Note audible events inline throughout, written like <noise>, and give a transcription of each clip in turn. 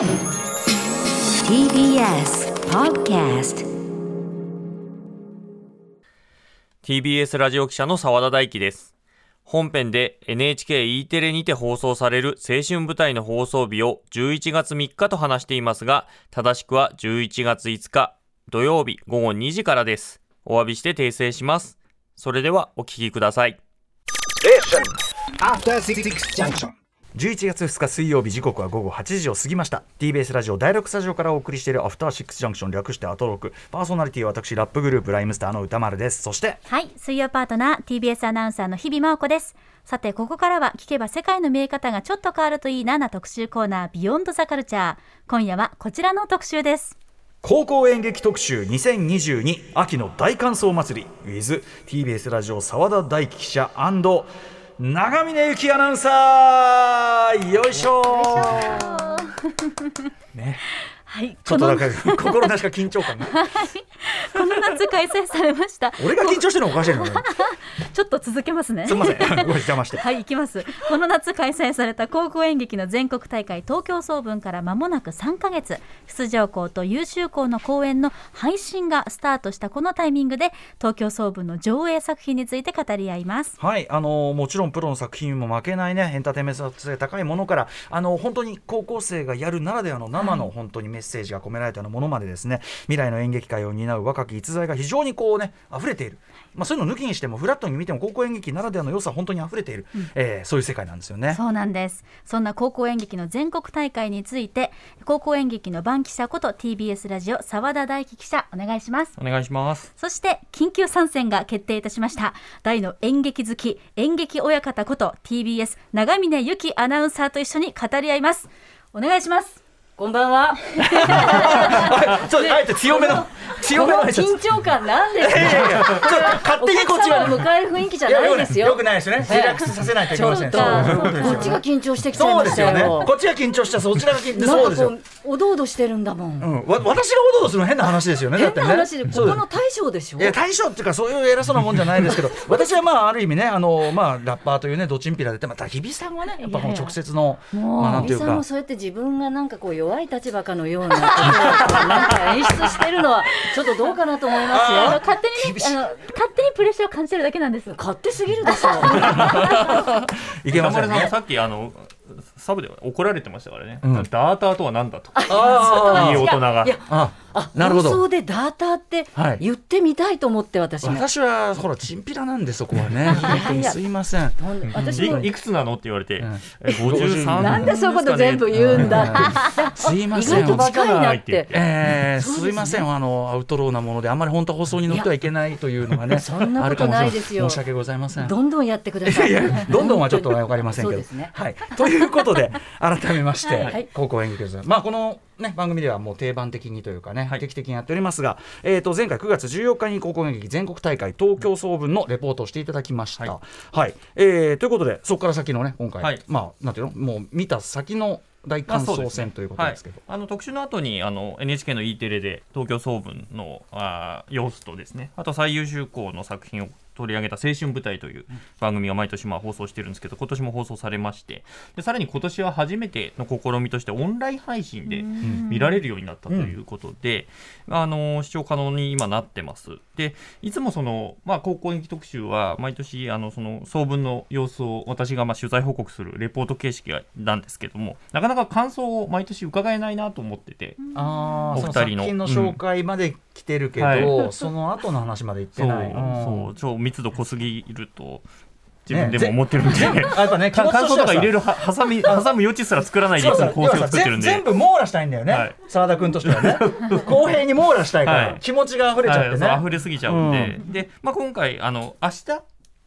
TBS Podcast TBS ラジオ記者の澤田大樹です。本編で NHKE テレにて放送される青春舞台の放送日を11月3日と話していますが、正しくは11月5日土曜日午後2時からです。お詫びして訂正します。それではお聞きください。After Six Junction. 11月2日水曜日時刻は午後8時を過ぎました TBS ラジオ第6スタジオからお送りしているアフターシックスジャンクション略してアトロクパーソナリティは私ラップグループライムスターの歌丸ですそしてはい、水曜パートナー TBS アナウンサーの日々真央子です。さて、ここからは聞けば世界の見え方がちょっと変わるといいなな特集コーナービヨンドザカルチャー。今夜はこちらの特集です。高校演劇特集2022秋の大感想祭り with TBS ラジオ澤田大樹記者長峰由紀アナウンサーよいしょねはい、ちょっとなんこか <laughs> 心なしか緊張感が。のこの夏開催されました。俺が緊張してるのおかしいのね <laughs> ちょっと続けますね。すみません。<laughs> ごめん邪魔して。はい、行きます。この夏開催された高校演劇の全国大会東京総分から間もなく3ヶ月、出場校と優秀校の公演の配信がスタートしたこのタイミングで、東京総分の上映作品について語り合います。はい、あのもちろんプロの作品にも負けないねエンターテインメント性高いものからあの本当に高校生がやるならではの生の本当にメッセージが込められたようなものまでですね未来の演劇界を担う若き逸材が非常にこうね溢れている、まあ、そういうの抜きにしてもフラットに見ても高校演劇ならではの良さ本当に溢れている、えーそういう世界なんですよね。そうなんです。そんな高校演劇の全国大会について、高校演劇の番記者こと TBS ラジオ澤田大樹記者お願いします。お願いします。そして緊急参戦が決定いたしました大の演劇好き演劇親方こと TBS 長峰由紀アナウンサーと一緒に語り合いますお願いしますこんばんは。あ <laughs> ちょっとあえて強めの強めの緊張感なんですいやいやいや勝手にこっちは。お客様を迎える雰囲気じゃないですよ。よくないです。ね。リラックスさせないといけません。こっちが緊張してきちゃいそうまですよね。したよこっちが緊張したそちらが緊張そうですよ。おどおどしてるんだもん、うん、わ私がおどおどするの変な話ですよね。変な話でこそう。ですこの大将でしょ？いや大将っていうかそういう偉そうなもんじゃないですけど <laughs> 私はまあある意味ねあのまあラッパーというねどちんぴらでまた日比さんはねやっぱこの直接のまあなんていうか。日比さんもそうやって自分がなんかこう弱い立場かのようなことをなんか演出してるのはちょっとどうかなと思いますよ。勝手にねあの勝手にプレッシャーを感じてるだけなんです。勝手すぎるでしょ。<laughs> <laughs> いけませんね。さっきあのサブで怒られてましたからね。ん。ダーターとは何だと。あいい大人が。い。やああなるほど。放送でダーターってはい。言ってみたいと思って私も、私はほらチンピラなんでそこはね。<laughs> すいません。私もいいくつなのって言われて、ん。え53なんでそういうこと全部言うんだ。<laughs> すいま意せん。外と近いなって。えー、すねすいません。あのアウトローなものであんまり本当放送に乗ってはいけないというのがね <laughs> そんなことあるかもしれません。ないですよ。申し訳ございません。どんどんやってください。どんどんはちょっとわかりませんけど。ね。はい。ということで改めまして、はい高校演劇です。まあこのね番組ではもう定番的にというかね、はい定期的にやっておりますが、えっ、と前回9月14日に高校演劇全国大会東京総分のレポートをしていただきました。ははいい。えーということでそこから先のね今回、はいまあなんていうのもう見た先の大感想戦ということですけど。はい、あの特集の後にあの NHK の E テレで東京総分のあー様子とですねあと最優秀校の作品を取り上げた青春舞台という番組が毎年まあ放送してるんですけど今年も放送されましてでさらに今年は初めての試みとしてオンライン配信で見られるようになったということで、あの視聴可能に今なってます。でいつもその、まあ、高校演劇特集は毎年あのその総分の様子を私がまあ取材報告するレポート形式なんですけどもなかなか感想を毎年伺えないなと思ってて、あお二人の。作品の紹介まで来てるけど、はい。その後の話まで行ってそうない。んそう超密度濃すぎると自分でも思ってるんで、あやっぱね、<laughs> 感想とか入れるは挟み <laughs> 挟む余地すら作らないでいつも構成を作ってるんで。全部網羅したいんだよね、はい。澤田君としてはね。<laughs> 公平に網羅したいから、はい。気持ちが溢れちゃってね、はい。溢れすぎちゃうんで、で、まあ、今回あの明日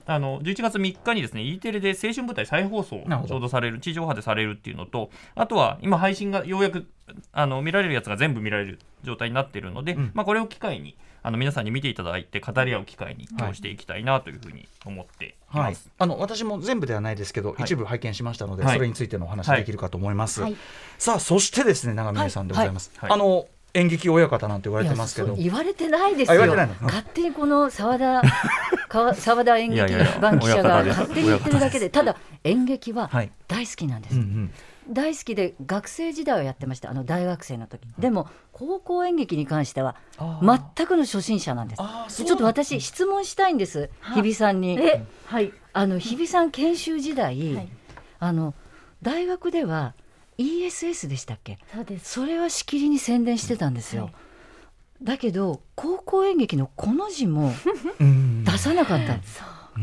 あの11月3日にですね E テレで青春舞台再放送ちょうどされる地上波でされるっていうのとあとは今配信がようやくあの見られるやつが全部見られる状態になっているので、ん。まあ、これを機会にあの皆さんに見ていただいて語り合う機会に今日していきたいなというふうに思っていはい。ます。、あの私も全部ではないですけど、はい。一部拝見しましたので、はい。それについてのお話はいできるかと思います、はい。さあそしてですね長峰さんでございます、はい。はい。あの演劇親方なんて言われてますけど。言われてないですあよ勝手にこの澤田 <laughs> か澤田演劇番記者が勝手に言ってるだけでただ演劇ははい。大好きなんです、うんうん。大好きで学生時代はやってましたあの大学生の時。でも高校演劇に関しては全くの初心者なんです。ちょっと私質問したいんです日比さんに。えはい。あの日比さん研修時代、はい。あの大学では ESS でしたっけ？そうです。それはしきりに宣伝してたんですよ、だけど高校演劇のこの字もうん。出さなかった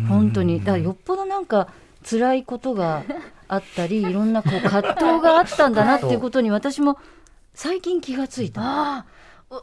本当に。だからよっぽどなんか辛いことがあったりいろんなこう葛藤があったんだなっていうことに私も最近気がついた。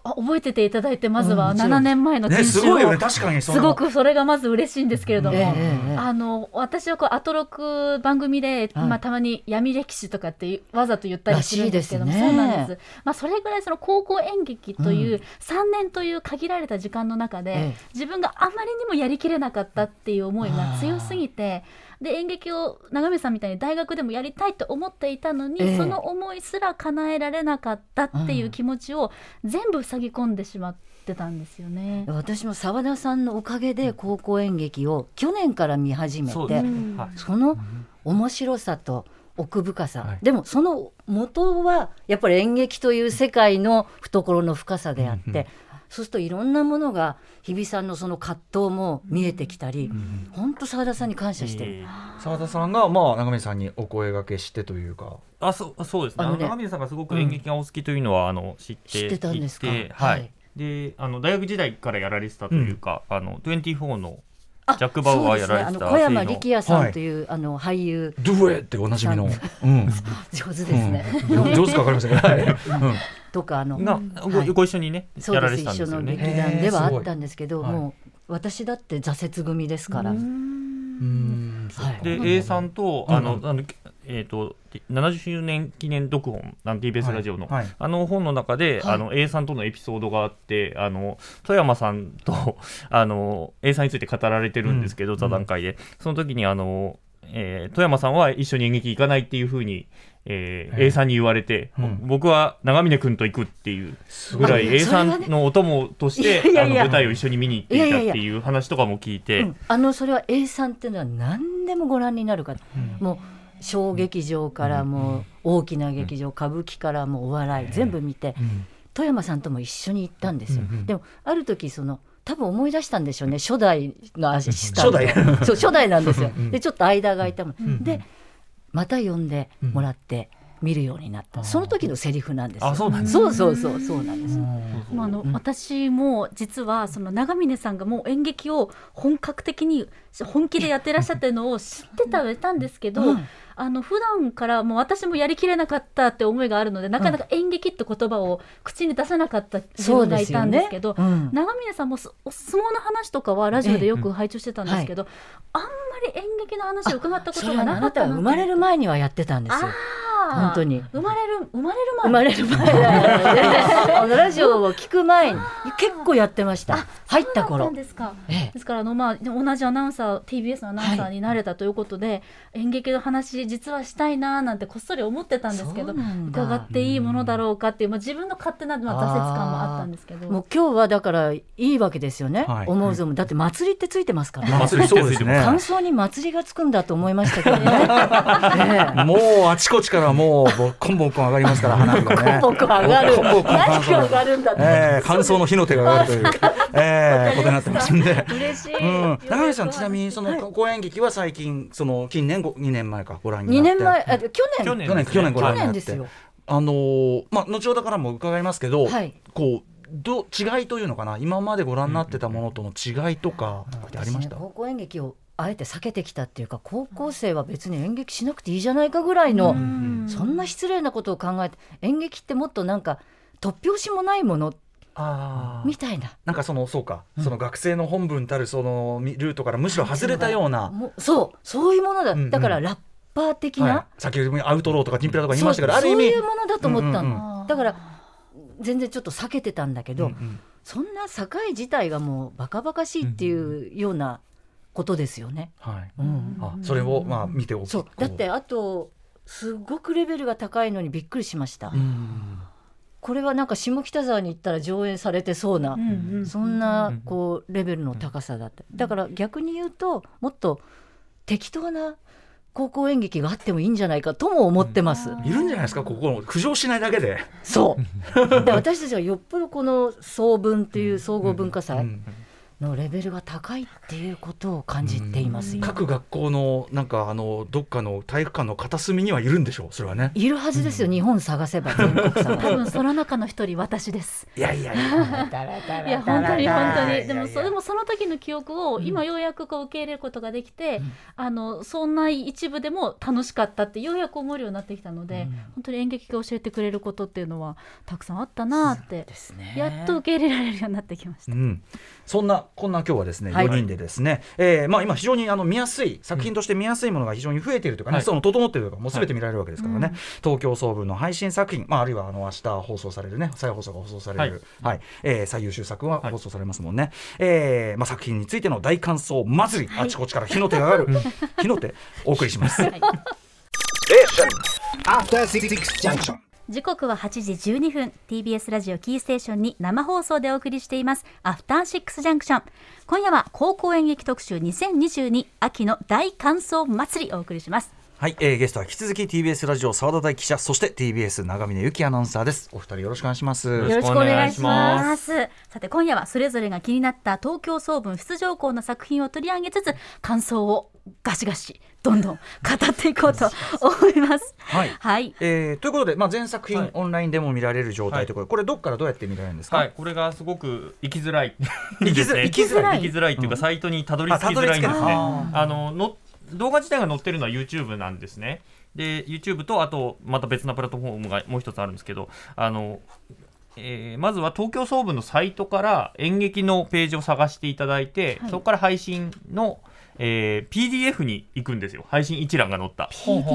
覚えてていただいてまずはうん7年前の研ね修を、すごくそれがまず嬉しいんですけれども、あの私はこうアトロク番組で、はい。まあ、たまに闇歴史とかってわざと言ったりするんですけども、そうなんです、まあ、それぐらいその高校演劇という3年という限られた時間の中で、ええ。自分があまりにもやりきれなかったっていう思いが強すぎてで演劇を長見さんみたいに大学でもやりたいと思っていたのに、ええ。その思いすら叶えられなかったっていう気持ちを全部塞ぎ込んでしまってたんですよね。私も澤田さんのおかげで高校演劇を去年から見始めてそん。はい。その面白さと奥深さ、はい。でもその元はやっぱり演劇という世界の懐の深さであって、うんうんそうするといろんなものが日比さんのその葛藤も見えてきたり、本当澤田さんに感謝してる。えー澤田さんがまあ長見さんにお声掛けしてというか。あそうそうですね。あのねあの長水さんがすごく演劇がお好きというのは、あの知って知ってたんですか？はい。はい。であの大学時代からやられてたというか、あの24のあジャックバウアーやられてたそうですね、小山力也さんという、あの俳優。ドゥエっておなじみの。うん。<laughs> 上手ですね、うん。上手かわかりませんけど。はい。うん。とかあのが、ごはい。ご一緒にねそうやらです一緒のれてたんですよね。劇団ではあったんですけど、もう私だって挫折組ですから、うん。はい。で A さんと、あのあのえっ、と70周年記念読本なん TBS ラジオの、はいはい。あの本の中で、はい。あの A さんとのエピソードがあってあの富山さんと <laughs> あの A さんについて語られてるんですけど、うん座談会で。その時にあの、えー富山さんは一緒に演劇行かないっていうふうに、えー A さんに言われて、うん。僕は長峰君と行くっていうぐらいあ A さんのお供としてあの舞台を一緒に見に行っていたっていう話とかも聞いて。うんあのそれは A さんっていうのは何でもご覧になるから、もう小劇場からもう大きな劇場、歌舞伎からもうお笑い全部見て、富山さんとも一緒に行ったんですよ、うん。うん。でもある時その多分思い出したんでしょうね初代のアシスタント。初代。<laughs> そう初代なんですよ。うん。でちょっと間が空いたもん、ん。でまた呼んでもらって見るようになった、その時のセリフなんですそうなんですそうそうそうそうなんです、まあ、あの私も実はその長峰さんがもう演劇を本格的に本気でやってらっしゃってるのを知ってたはいたんですけど、うんあの普段からもう私もやりきれなかったって思いがあるのでなかなか演劇って言葉を口に出さなかった自分がいたんですけどねうん。長峰さんもすお相撲の話とかはラジオでよく拝聴してたんですけど、あんまり演劇の話を伺ったことがなかった生まれる前にはやってたんですよ。本当に。生まれる生まれる前。生まれる前だよね。ラジオを聞く前に結構やってました。入った頃。んですか。ええ。ですからあの、まあ、同じアナウンサー TBS のアナウンサーになれたということで、演劇の話実はしたいななんてこっそり思ってたんですけど伺っていいものだろうかっていう、まあ、自分の勝手な、まあ、挫折感もあったんですけど。もう今日はだからいいわけですよね、はい。思うぞもだって祭りってついてますからね。祭りそうですね。感想に祭りがつくんだと思いましたけどね。<laughs> え。え。もうあちこちからもうボッコンボッコン上がりますから花火がね。ポコ上がるボッコンボッコン何が上がるんだって、えー、乾燥の火の手が上がるという、えー、ことになってますんで。嬉しい、うん、長谷さんちなみにその公演劇は最近その近年ご2年前かご覧に2なって。年前あ去年去年去年去年ご覧になって去年ですよ。あのーまあ後ほどからも伺いますけど、はい。こうど違いというのかな？今までご覧になってたものとの違いとかってありました、私ね。高校演劇をあえて避けてきたっていうか高校生は別に演劇しなくていいじゃないかぐらいの、ん。そんな失礼なことを考えて演劇ってもっとなんか突拍子もないものあー。みたいな。なんかそのそうか、その学生の本分たるそのみルートからむしろ外れたような、そうそういうものだ、うんうん。だからラッパー的な、はい、先ほどアウトローとかチンピラとか言いましたけどそうある意味。そういうものだと思ったの、うんうんだから全然ちょっと避けてたんだけど、うんうん。そんな境自体がもうバカバカしいっていうようなことですよね。はい、うん。あそれをまあ見ておきそう。こだってあとすごくレベルが高いのにびっくりしました。うんこれはなんか下北沢に行ったら上演されてそうな、うんうん。そんなこうレベルの高さだった。だから逆に言うともっと適当な高校演劇があってもいいんじゃないかとも思ってます。いるんじゃないですか？ここ浮上しないだけで。そう。<laughs> で私たちはよっぽどこの総文っていう総合文化祭うんのレベルが高いっていうことを感じていますよ。各学校のなんかあのどっかの体育館の片隅にはいるんでしょうそれはね。いるはずですよ、日本探せば全国 <laughs> 多探分その中の一人私です。いやいやいや。いや本当に本当にでもそでもその時の記憶を今ようやくこう受け入れることができて、あのそんな一部でも楽しかったってようやく思えるようになってきたので、本当に演劇が教えてくれることっていうのはたくさんあったなって、ですね。やっと受け入れられるようになってきました。うん、そんなこんな今日はですね、はい。4人でですね、えーまあ、今非常にあの見やすい作品として見やすいものが非常に増えているというかね、はい。その整っているというかもうすべて見られるわけですからね、うん。東京総文の配信作品、まあ、あるいはあの明日放送されるね再放送が放送される、はい。えー最優秀作ははい。放送されますもんね、えーまあ、作品についての大感想祭り、あちこちから火の手が上がる火の手お送りします。After Six Junction. 時刻は8時12分。TBS ラジオキーステーションに生放送でお送りしています。アフターシックスジャンクション。今夜は高校演劇特集2022秋の大感想祭りお送りします。はい、えーゲストは引き続き TBS ラジオ澤田大記者そして TBS 長峰由紀アナウンサーです。お二人よろしくお願いします。よろしくお願いしま。ます。さて今夜はそれぞれが気になった東京総文出場校の作品を取り上げつつ感想をガシガシどんどん語っていこうと <laughs> 思います。はい。はい。えーということで、まあ、全作品、はい。オンラインでも見られる状態ということで、これどっからどうやって見られるんですか、はい、これがすごく行きづらい。行きづらい。ですね行きづらい。行きづらいっていうか、うん。サイトにたどり着きづらいんですね。あのの動画自体が載ってるのは YouTube なんですね。で YouTube とあとまた別なプラットフォームがもう一つあるんですけどあのえーまずは東京総部のサイトから演劇のページを探していただいて、はい。そこから配信の、えー PDF に行くんですよ。配信一覧が載った。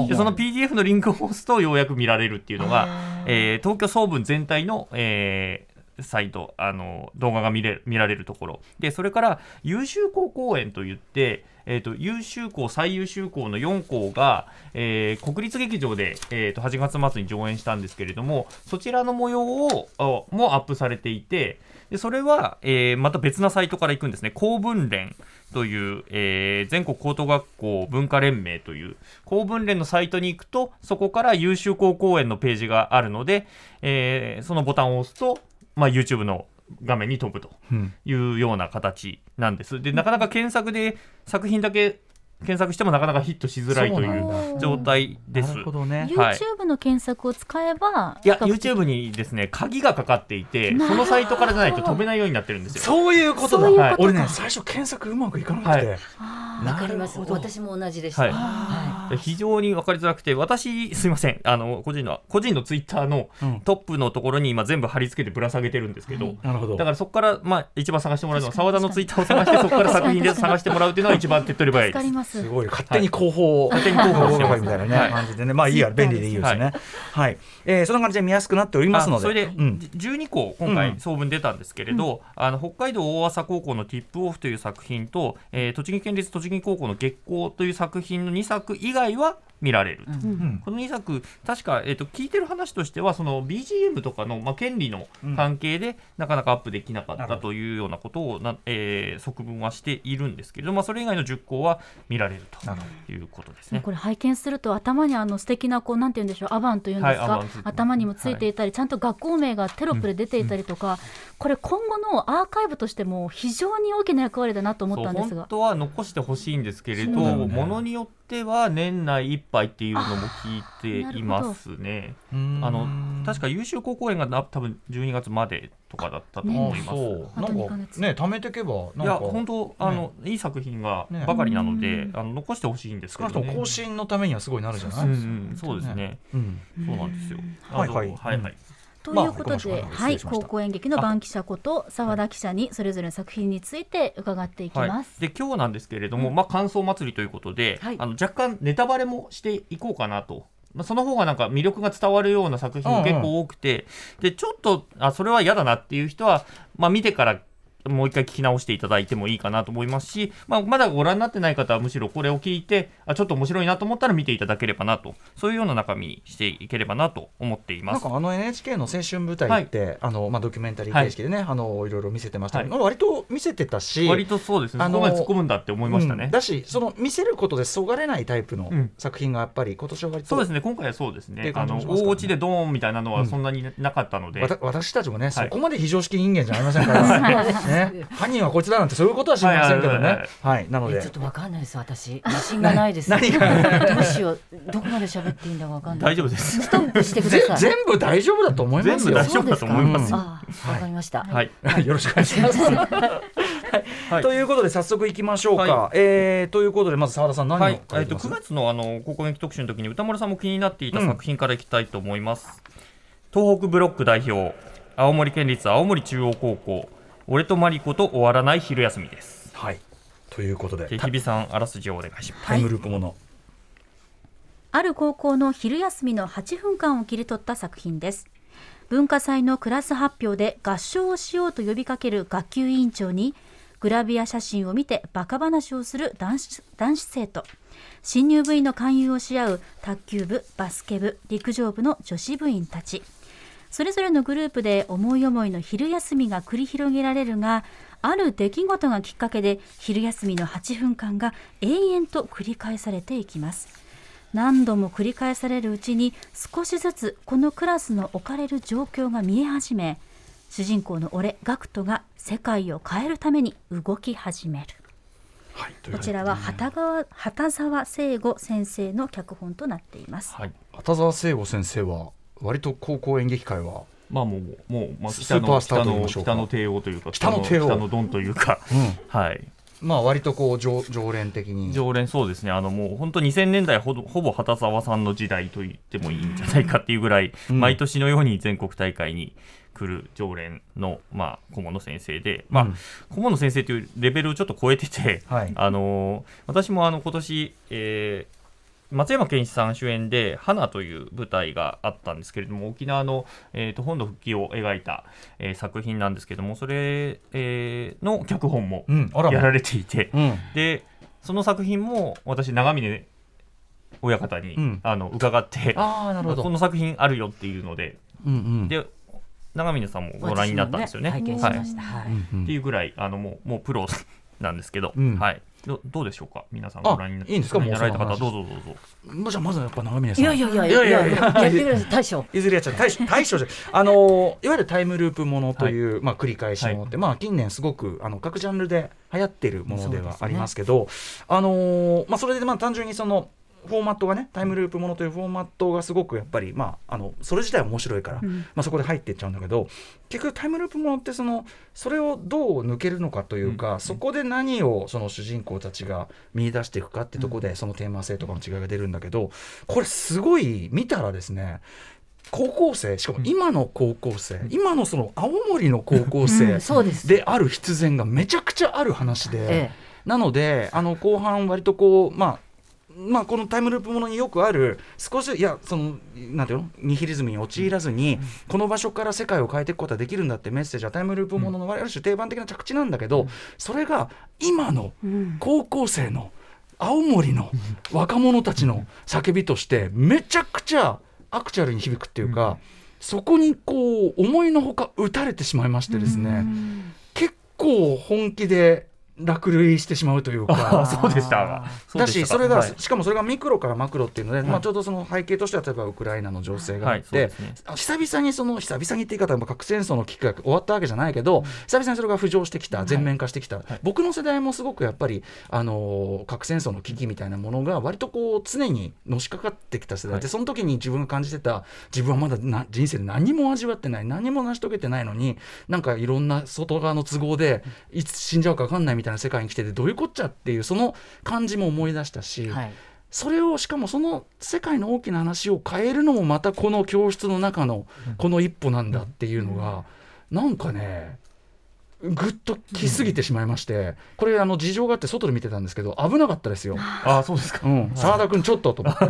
でその PDF のリンクを押すとようやく見られるっていうのが、えー東京総文全体の、えーサイトあの動画が見れ見られるところ。でそれから優秀校公演といって、えー、と優秀校最優秀校の4校が、えー国立劇場で、えー、と8月末に上演したんですけれどもそちらの模様をもアップされていてでそれは、えーまた別なサイトから行くんですね。公文連という、えー全国高等学校文化連盟という公文連のサイトに行くとそこから優秀校公演のページがあるので、えーそのボタンを押すと、まあ、YouTube の画面に飛ぶとうんいうような形なんです。でなかなか検索で作品だけ検索してもなかなかヒットしづらいといそう状態です。な。るほどね。はい。YouTube の検索を使えば、いや、YouTube にですね、鍵がかかっていて、そのサイトからじゃないと飛べないようになってるんですよ。そういうことだ。そうい俺ね、最初検索うまくいかなくて。はい。わかります。私も同じでした、はい。非常に分かりづらくて、私、すいません、あの個人の個人のツイッターのうん。トップのところに今、全部貼り付けてぶら下げてるんですけど、なるほど。だからそこから、まあ、一番探してもらうのは、澤田のツイッターを探して、そこから作品で探してもらうっていうのが一番手っ取り早いです。す。すごい。勝手に広報、勝手に広報みたいなね、はい。感じでね、まあい。いや、便利でい。いですね。はい、えーそんな感じで見やすくなっておりますので。あそれで、うん。じ12校今うん。回総分出たんですけれど、あの北海道大浅高校の「ティップオフ」という作品と、えー栃木県立栃木高校の「月光」という作品の2作以外は見られる、うん。この2作確か、えー、と聞いてる話としてはその BGM とかの、まあ、権利の関係でなかなかアップできなかったというようなことをな、えー、側分はしているんですけれど、まあ、それ以外の10校は見られるということですね。これ拝見すると頭にあの素敵なこうなんて言うんでしょうアバンというんですか、はい頭にもついていたり、ちゃんと学校名がテロップで出ていたりとか、これ今後のアーカイブとしても非常に大きな役割だなと思ったんですが。本当は残してほしいんですけれど、ものによっては年内いっぱいっていうのも聞いていますね。うんあの確か優秀高校園がな多分12月までとかだったと思います。そうあと二なんかね貯めていけばいや本当あの、いい作品がねばかりなので、うんあの残してほしいんですけど、ね。更新のためにはすごいなるじゃない。そうですね。うんそうなんですよ。はいはいはいはい。ということで、はい高校演劇の番記者こと澤田記者にそれぞれの作品について伺っていきはい。ます。、で今日なんですけれども、まあ、感想祭りということで、はい。あの若干ネタバレもしていこうかなと。まあ、その方がなんか魅力が伝わるような作品も結構多くて、でちょっとあそれは嫌だなっていう人は、まあ、見てからもう一回聞き直していただいてもいいかなと思いますし、まあ、まだご覧になってない方はむしろこれを聞いてあちょっと面白いなと思ったら見ていただければなとそういうような中身にしていければなと思っています。なんかあの NHK の青春舞台って、あのまあ、ドキュメンタリー形式でね、あのいろいろ見せてました。けど、はい。割と見せてたし割とそうですね、あのそこまで突っ込むんだって思いましたね。うん。だしその見せることでそがれないタイプのうん。作品がやっぱり今年は割とそうですね、今回はそうですっていうね、あの大落ちでドーンみたいなのはそんなになかったので、わた私たちもね、はい。そこまで非常識人間じゃありませんから、ね、<laughs> 犯人はこいつだなんてそういうことは知りませんけどね。はい、なので。えちょっとわかんないです私。自信がないです。何が？どうしよう。どこまで喋っていいんだかわかんない。大丈夫です。ストップしてください。ぜ全部大丈夫だと思いますよ。全部大丈夫だと思います。よ。ああわかりました、はい、よろしくお願いします。はい。ということで早速いきましょうか。はえーということでまず澤田さん何をはい、えっと書い。てます9月のあの高校演劇特集の時に歌丸さんも気になっていた作品からいきたいと思います。東北ブロック代表、青森県立青森中央高校、俺とマリコと終わらない昼休みです。はい。ということで日比さんあらすじをお願いします。タイムループもの。ある高校の昼休みの8分間を切り取った作品です文化祭のクラス発表で合唱をしようと呼びかける学級委員長にグラビア写真を見てバカ話をする男子男子生徒新入部員の勧誘をし合う卓球部バスケ部陸上部の女子部員たちそれぞれのグループで思い思いの昼休みが繰り広げられるがある出来事がきっかけで昼休みの8分間が永遠と繰り返されていきます何度も繰り返されるうちに少しずつこのクラスの置かれる状況が見え始め主人公の俺ガクトが世界を変えるために動き始めるはい。こちらは畑川畑沢聖吾先生の脚本となっていますはい。畑沢聖吾先生は割と高校演劇界は。まあもうもうまあス北のーパースターと北の北の帝王というか北の帝王北のドンというか、うん。<laughs> はい。まあ割とこう常常連的に。常連そうですね、あのもう本当2000年代ほどほぼ畑沢さんの時代と言ってもいいんじゃないかっていうぐらい、うん毎年のように全国大会に来る常連の、まあ、顧問の先生で、まあうん顧問の先生というレベルをちょっと超えてて、はいあのー私もあの今年、えー松山ケンイチさん主演で「花」という舞台があったんですけれども沖縄の、えーと本土復帰を描いた、えー作品なんですけどもそれ、えーの脚本も。やられていて、うん。でその作品も私長峰親方に、うんあの伺ってああなるほど。この作品あるよっていうのでうんうん。で長峰さんもご覧になったんですよね。ね拝見しました、はいうんうんっていうぐらいあのもうもうプロなんですけど、うんはいどどうでしょうか？皆さんあご覧になっいいんですか？ご覧になられたもうその話。方どうぞどうぞ。まあじゃあまずやっぱ長峰さん。いやいやいやいいややいやいやいややってください大将いずれやっちゃう大将大将じゃないあのーいわゆるタイムループものという、まあ、繰り返しものって、まあ、近年すごくあの各ジャンルで流行ってるものではありますけどあのーまあ、それでまあ単純にそのフォーマットがねタイムループものというフォーマットがすごくやっぱり、まあ、あのそれ自体は面白いから、うん。まあ、そこで入っていっちゃうんだけど結局タイムループものってそのそれをどう抜けるのかというか、そこで何をその主人公たちが見出していくかってとこで、そのテーマ性とかの違いが出るんだけどこれすごい見たらですね高校生しかも今の高校生、今のその青森の高校生である必然がめちゃくちゃある話で、え。なのであの後半割とこうまあまあ、このタイムループものによくある少しいやそのなんていうの？ニヒリズムに陥らずに、この場所から世界を変えていくことはできるんだってメッセージはタイムループもののある種定番的な着地なんだけど、それが今の高校生の青森の若者たちの叫びとしてめちゃくちゃアクチュアルに響くっていうか、そこにこう思いのほか打たれてしまいましてですね、結構本気で落類してしまうというか。あ <laughs> そうでした。うだでしそれが、はい。しかもそれがミクロからマクロっていうので、まあ、ちょうどその背景としては例えばウクライナの情勢があって、はいね。あ久々にその久々にって言い方はまあ核戦争の危機が終わったわけじゃないけど、久々にそれが浮上してきた全面化してきた、僕の世代もすごくやっぱり、あのー核戦争の危機みたいなものが割とこう常にのしかかってきた世代。で、はい。その時に自分が感じてた自分はまだな人生で何も味わってない何も成し遂げてないのになんかいろんな外側の都合でいつ死んじゃうか分かんないみたいな世界に来ててどういうこっちゃっていうその感じも思い出したし、はい。それをしかもその世界の大きな話を変えるのもまたこの教室の中のこの一歩なんだっていうのがなんかねぐっと来すぎてしまいましてこれあの事情があって外で見てたんですけど危なかったですよ。あそうですか。うん、澤田君ちょっとと思って。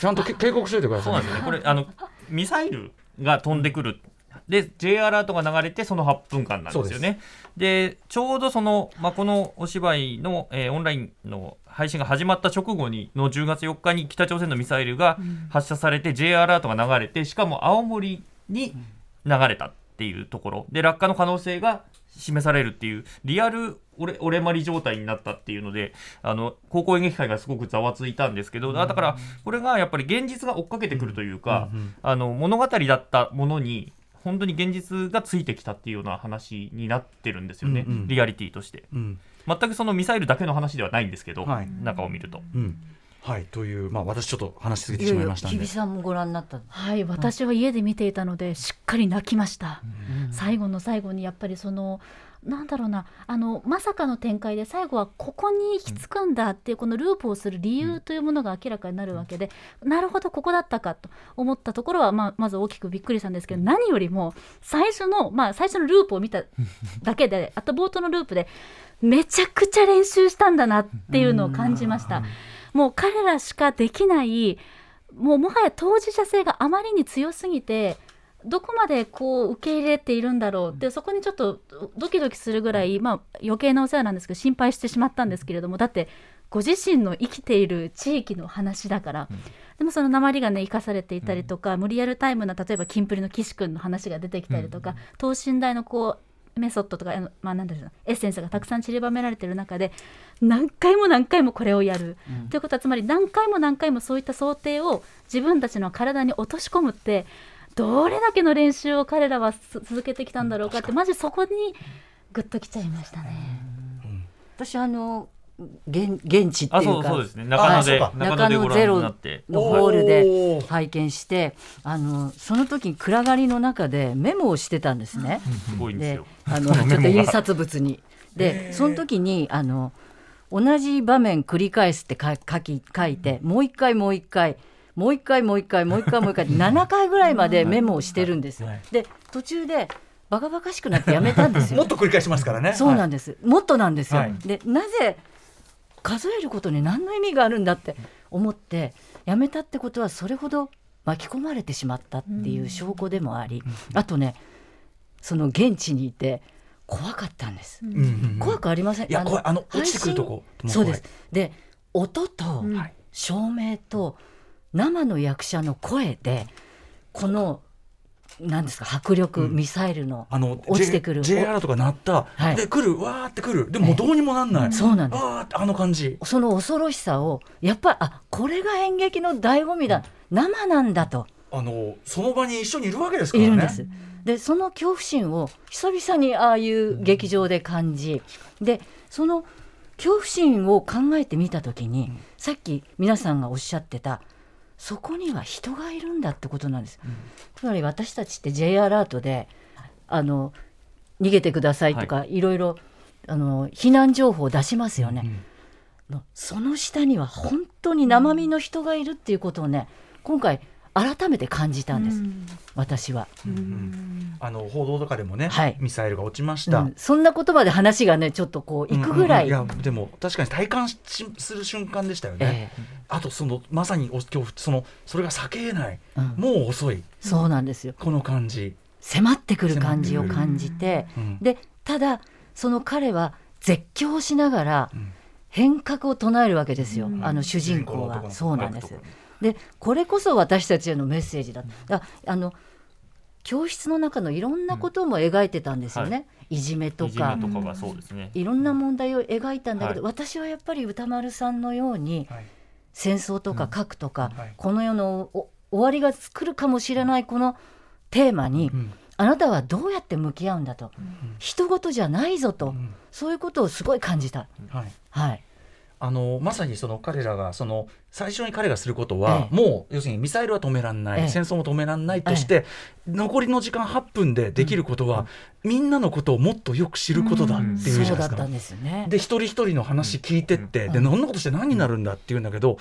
ちゃんとけ警告しといてください。そうなんですよね。これあのミサイルが飛んでくるで J アラートが流れてその8分間なんですよね。でちょうどその、まあ、このお芝居の、えーオンラインの配信が始まった直後にの10月4日に北朝鮮のミサイルが発射されて J アラートが流れてしかも青森に流れたっていうところ。で落下の可能性が示されるっていうリアル俺俺まり状態になったっていうのであの高校演劇界がすごくざわついたんですけどだだからこれがやっぱり現実が追っかけてくるというか、あの物語だったものに本当に現実がついてきたっていうような話になってるんですよね、うんうん。リアリティとして。うん。全くそのミサイルだけの話ではないんですけど、はい。中を見ると。うんはいというまあ私ちょっと話しすぎてしまいましたんで。比さんもご覧になった。のはい私は家で見ていたのでしっかり泣きました、最後の最後にやっぱりそのなんだろうなあのまさかの展開で最後はここに行き着くんだっていうこのループをする理由というものが明らかになるわけで、なるほどここだったかと思ったところは、まあ、まず大きくびっくりしたんですけど何よりも最初の、まあ、最初のループを見ただけであと冒頭のループでめちゃくちゃ練習したんだなっていうのを感じました。もう彼らしかできないもうもはや当事者性があまりに強すぎてどこまでこう受け入れているんだろうってそこにちょっとドキドキするぐらい、まあ、余計なお世話なんですけど心配してしまったんですけれどもだってご自身の生きている地域の話だから、でもその鉛がね生かされていたりとか、無リアルタイムな例えばキンプリの岸君の話が出てきたりとか、等身大のこうメソッドとか、あのまあ、なんだろうなエッセンスがたくさん散りばめられてる中で何回も何回もこれをやる、ということはつまり何回も何回もそういった想定を自分たちの体に落とし込むってどれだけの練習を彼らはす続けてきたんだろうかってマジそこにグッときちゃいましたね。私あの現現地っていうか。そうですね。中野でそうか。中野でご覧になって。のホールおでー。拝見してあのその時に暗がりの中でメモをしてたんですね。で。あのちょっと印刷物に。でその時にあの同じ場面繰り返すってか書き書いてもう一回もう一回もう一回もう一回もう一回もう一回7回ぐらいまでメモをしてるんです。で途中でバカバカしくなってやめたんですよ。<laughs> もっ。と繰り返しますからね。そうなんでです、もっとなんですよ、はい。でなぜ数えることに何の意味があるんだって思ってやめたってことはそれほど巻き込まれてしまったっていう証拠でもあり、あとねその現地にいて怖かったんです、怖くありません？いや怖い。あの落ちてくるとこ。そうです。で音とはい。照明と生の役者の声でこの何ですか？迫力、ミサイルのあの落ちてくる。J, J アラートが鳴った、はい。で来る。わーって来る。でもどうにもなんない、そうなんです。あーってあの感じ。その恐ろしさをやっぱりあこれが演劇の醍醐味だ、生なんだと。あのその場に一緒にいるわけですからね。いるんです。でその恐怖心を久々にああいう劇場で感じ、でその恐怖心を考えてみた時に、さっき皆さんがおっしゃってたそこには人がいるんだってことなんです。つまり私たちって J アラートであの逃げてくださいとか、い、ろいろあの避難情報を出しますよね。のその下には本当に生身の人がいるっていうことをね今回改めて感じたんです、私は、あの報道とかでもね、はい。ミサイルが落ちましうた、ん。そんな言葉で話がねちょっとこういくぐらい,、うん。うんうんい。やでも確かに体感しする瞬間でしたよね、えあとそのまさにお恐怖そのそれが避けえない、うん。もう遅い。えそうなんですよ。この感じ、迫ってくる感じを感じて、うん。でただその彼は絶叫しながらん。変革を唱えるわけですよ、あの主人公は。そうなんですでこれこそ私たちへのメッセージだ。だあの教室の中のいろんなことも描いてたんですよね、い、じめといじかめとかがそうですね。いろんな問題を描いたんだけど、は私はやっぱり歌丸さんのようにはい。戦争とか核とか、はい。この世のお終わりが来るかもしれないこのテーマに、ん。あなたはどうやって向き合うんだと、人事じゃないぞと、ん。そういうことをすごい感じた。はい。はい、あのまさにその彼らがその最初に彼がすることは、ええ。もう要するにミサイルは止めらんない、ええ。戦争も止めらんないとして、残りの時間8分でできることは、みんなのことをもっとよく知ることだっていうじゃないですか。で一人一人の話聞いてって、で何のことして何になるんだっていうんだけど、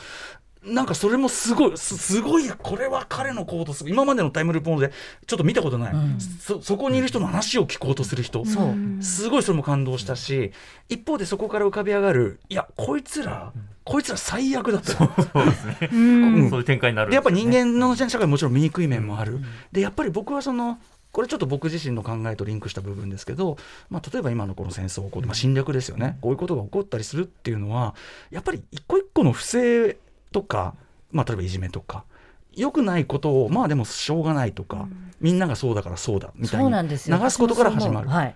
なんかそれもすごいすすごいこれは彼の行動する今までのタイムループものでちょっと見たことない、ん。そそこにいる人の話を聞こうとする人、そう。すごいそれも感動したし一方でそこから浮かび上がるいやこいつら、こいつら最悪だと。そうですね。<laughs> うん。そういう展開になるんでやっぱ人間の社会ももちろん醜い面もある、でやっぱり僕はそのこれちょっと僕自身の考えとリンクした部分ですけど、まあ、例えば今のこの戦争こう、まあ、侵略ですよね、こういうことが起こったりするっていうのはやっぱり一個一個の不正とか、まあ、例えばいじめとか良くないことをまあでもしょうがないとか、みんながそうだからそうだみたいに流すことから始まる、はい。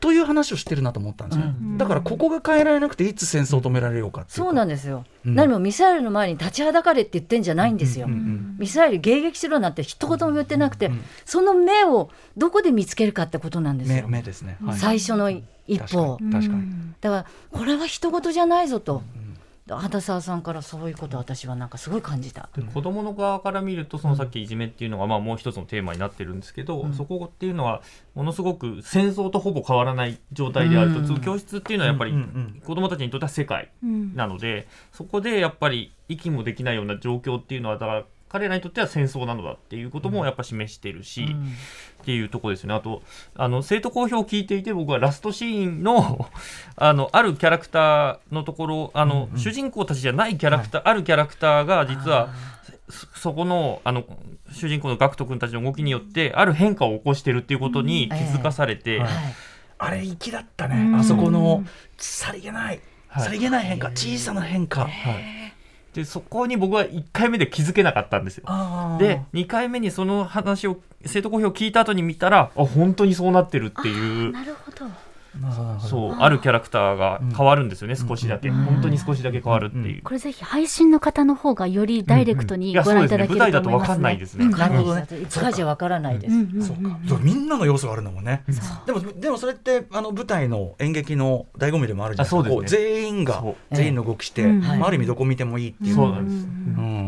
という話をしてるなと思ったんですね、だからここが変えられなくていつ戦争を止められようかそうなんですよ、うん。何もミサイルの前に立ちはだかれって言ってんじゃないんですよ、うんうんミサイル迎撃しろなんて一言も言ってなくて、その目をどこで見つけるかってことなんです目よ、目ですね、はい。最初の一歩。確かに。だからこれは人事じゃないぞと、畑沢さんからそういうことを私はなんかすごい感じた。で子供の側から見るとそのさっきいじめっていうのがまあもう一つのテーマになってるんですけど、そこっていうのはものすごく戦争とほぼ変わらない状態であると、うん。教室っていうのはやっぱりうんうん。子供たちにとっては世界うん。なので、そこでやっぱり息もできないような状況っていうのはだから彼らにとっては戦争なのだっていうこともやっぱ示してるし、っていうところですよね。あと、あの、生徒公表を聞いていて、僕はラストシーンの、<laughs> あの、あるキャラクターのところ、あの、主人公たちじゃないキャラクター、あるキャラクターが、実は、そそこの、あの、主人公のガクト君たちの動きによって、ある変化を起こしてるっていうことに気づかされて、うんはい。あれ粋だったね、うんあそこのさりげない、はい。さりげない変化。小さな変化、で、そこに僕は1回目で気づけなかったんですよ。で、2回目にその話を、生徒公表を聞いた後に見たら、あ、本当にそうなってるっていう。なるほどそう。あるキャラクターが変わるんですよね、少しだけ、うん。本当に少しだけ変わるっていう、これぜひ配信の方の方がよりダイレクトにご覧いただけるそうですね。舞台だと思いますね。と分かんないですね、なるほどね。いつかじゃわからないです。そうかそうみんなの要素があるんだもん。ね、でもでもそれってあの舞台の演劇の醍醐味でもあるじゃないですか。全員が全員の動きして、あ、ある意味どこ見てもいいっていう、そうなんです、うん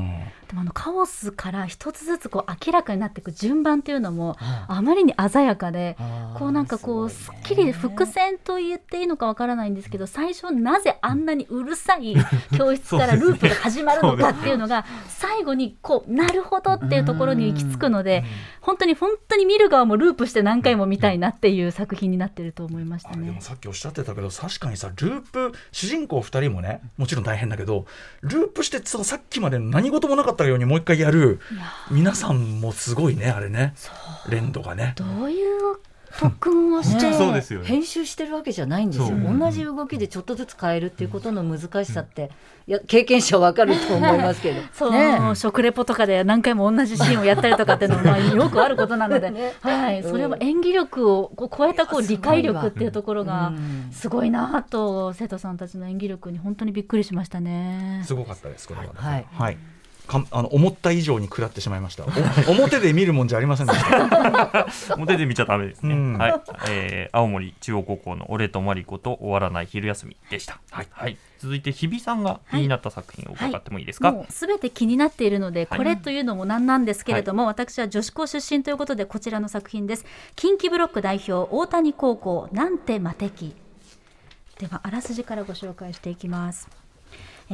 のカオスから一つずつこう明らかになっていく順番っていうのもああまりに鮮やかでこうなんかこうすっきり伏線と言っていいのかわからないんですけど最初なぜあんなにうるさい教室からループが始まるのかっていうのが最後にこうなるほどっていうところに行き着くので本当に本当に見る側もループして何回も見たいなっていう作品になってると思いましたね。でも。さっきおっしゃってたけど確かにさループ主人公2人もねもちろん大変だけどループしてそのさっきまで何事もなかったようにもう一回やる皆さんもすごいねあれね。連動がね。どういう特訓をして、編集してるわけじゃないんですよ。同じ動きでちょっとずつ変えるっていうことの難しさって、いや経験者はわかると思いますけど。<laughs> そう、ね。食レポとかで何回も同じシーンをやったりとかっていうのは <laughs> まあよくあることなので、はい、それも演技力をこう超えたこう理解力っていうところがうん。すごいなと生徒さんたちの演技力に本当にびっくりしましたね。すごかったですこれは、はい。はいかあの思った以上に食らってしまいました。お <laughs> 表で見るもんじゃありませんでした。<laughs> 表で見ちゃダメですね、うん。はい、えー青森中央高校の俺とマリコと終わらない昼休みでした、はい。続いて日比さんが気になった作品を伺ってもいいですか、もうすべて気になっているので、はい。これというのもなんなんですけれども、私は女子校出身ということでこちらの作品です。近畿ブロック代表大谷高校なんて魔敵ではあらすじからご紹介していきます。え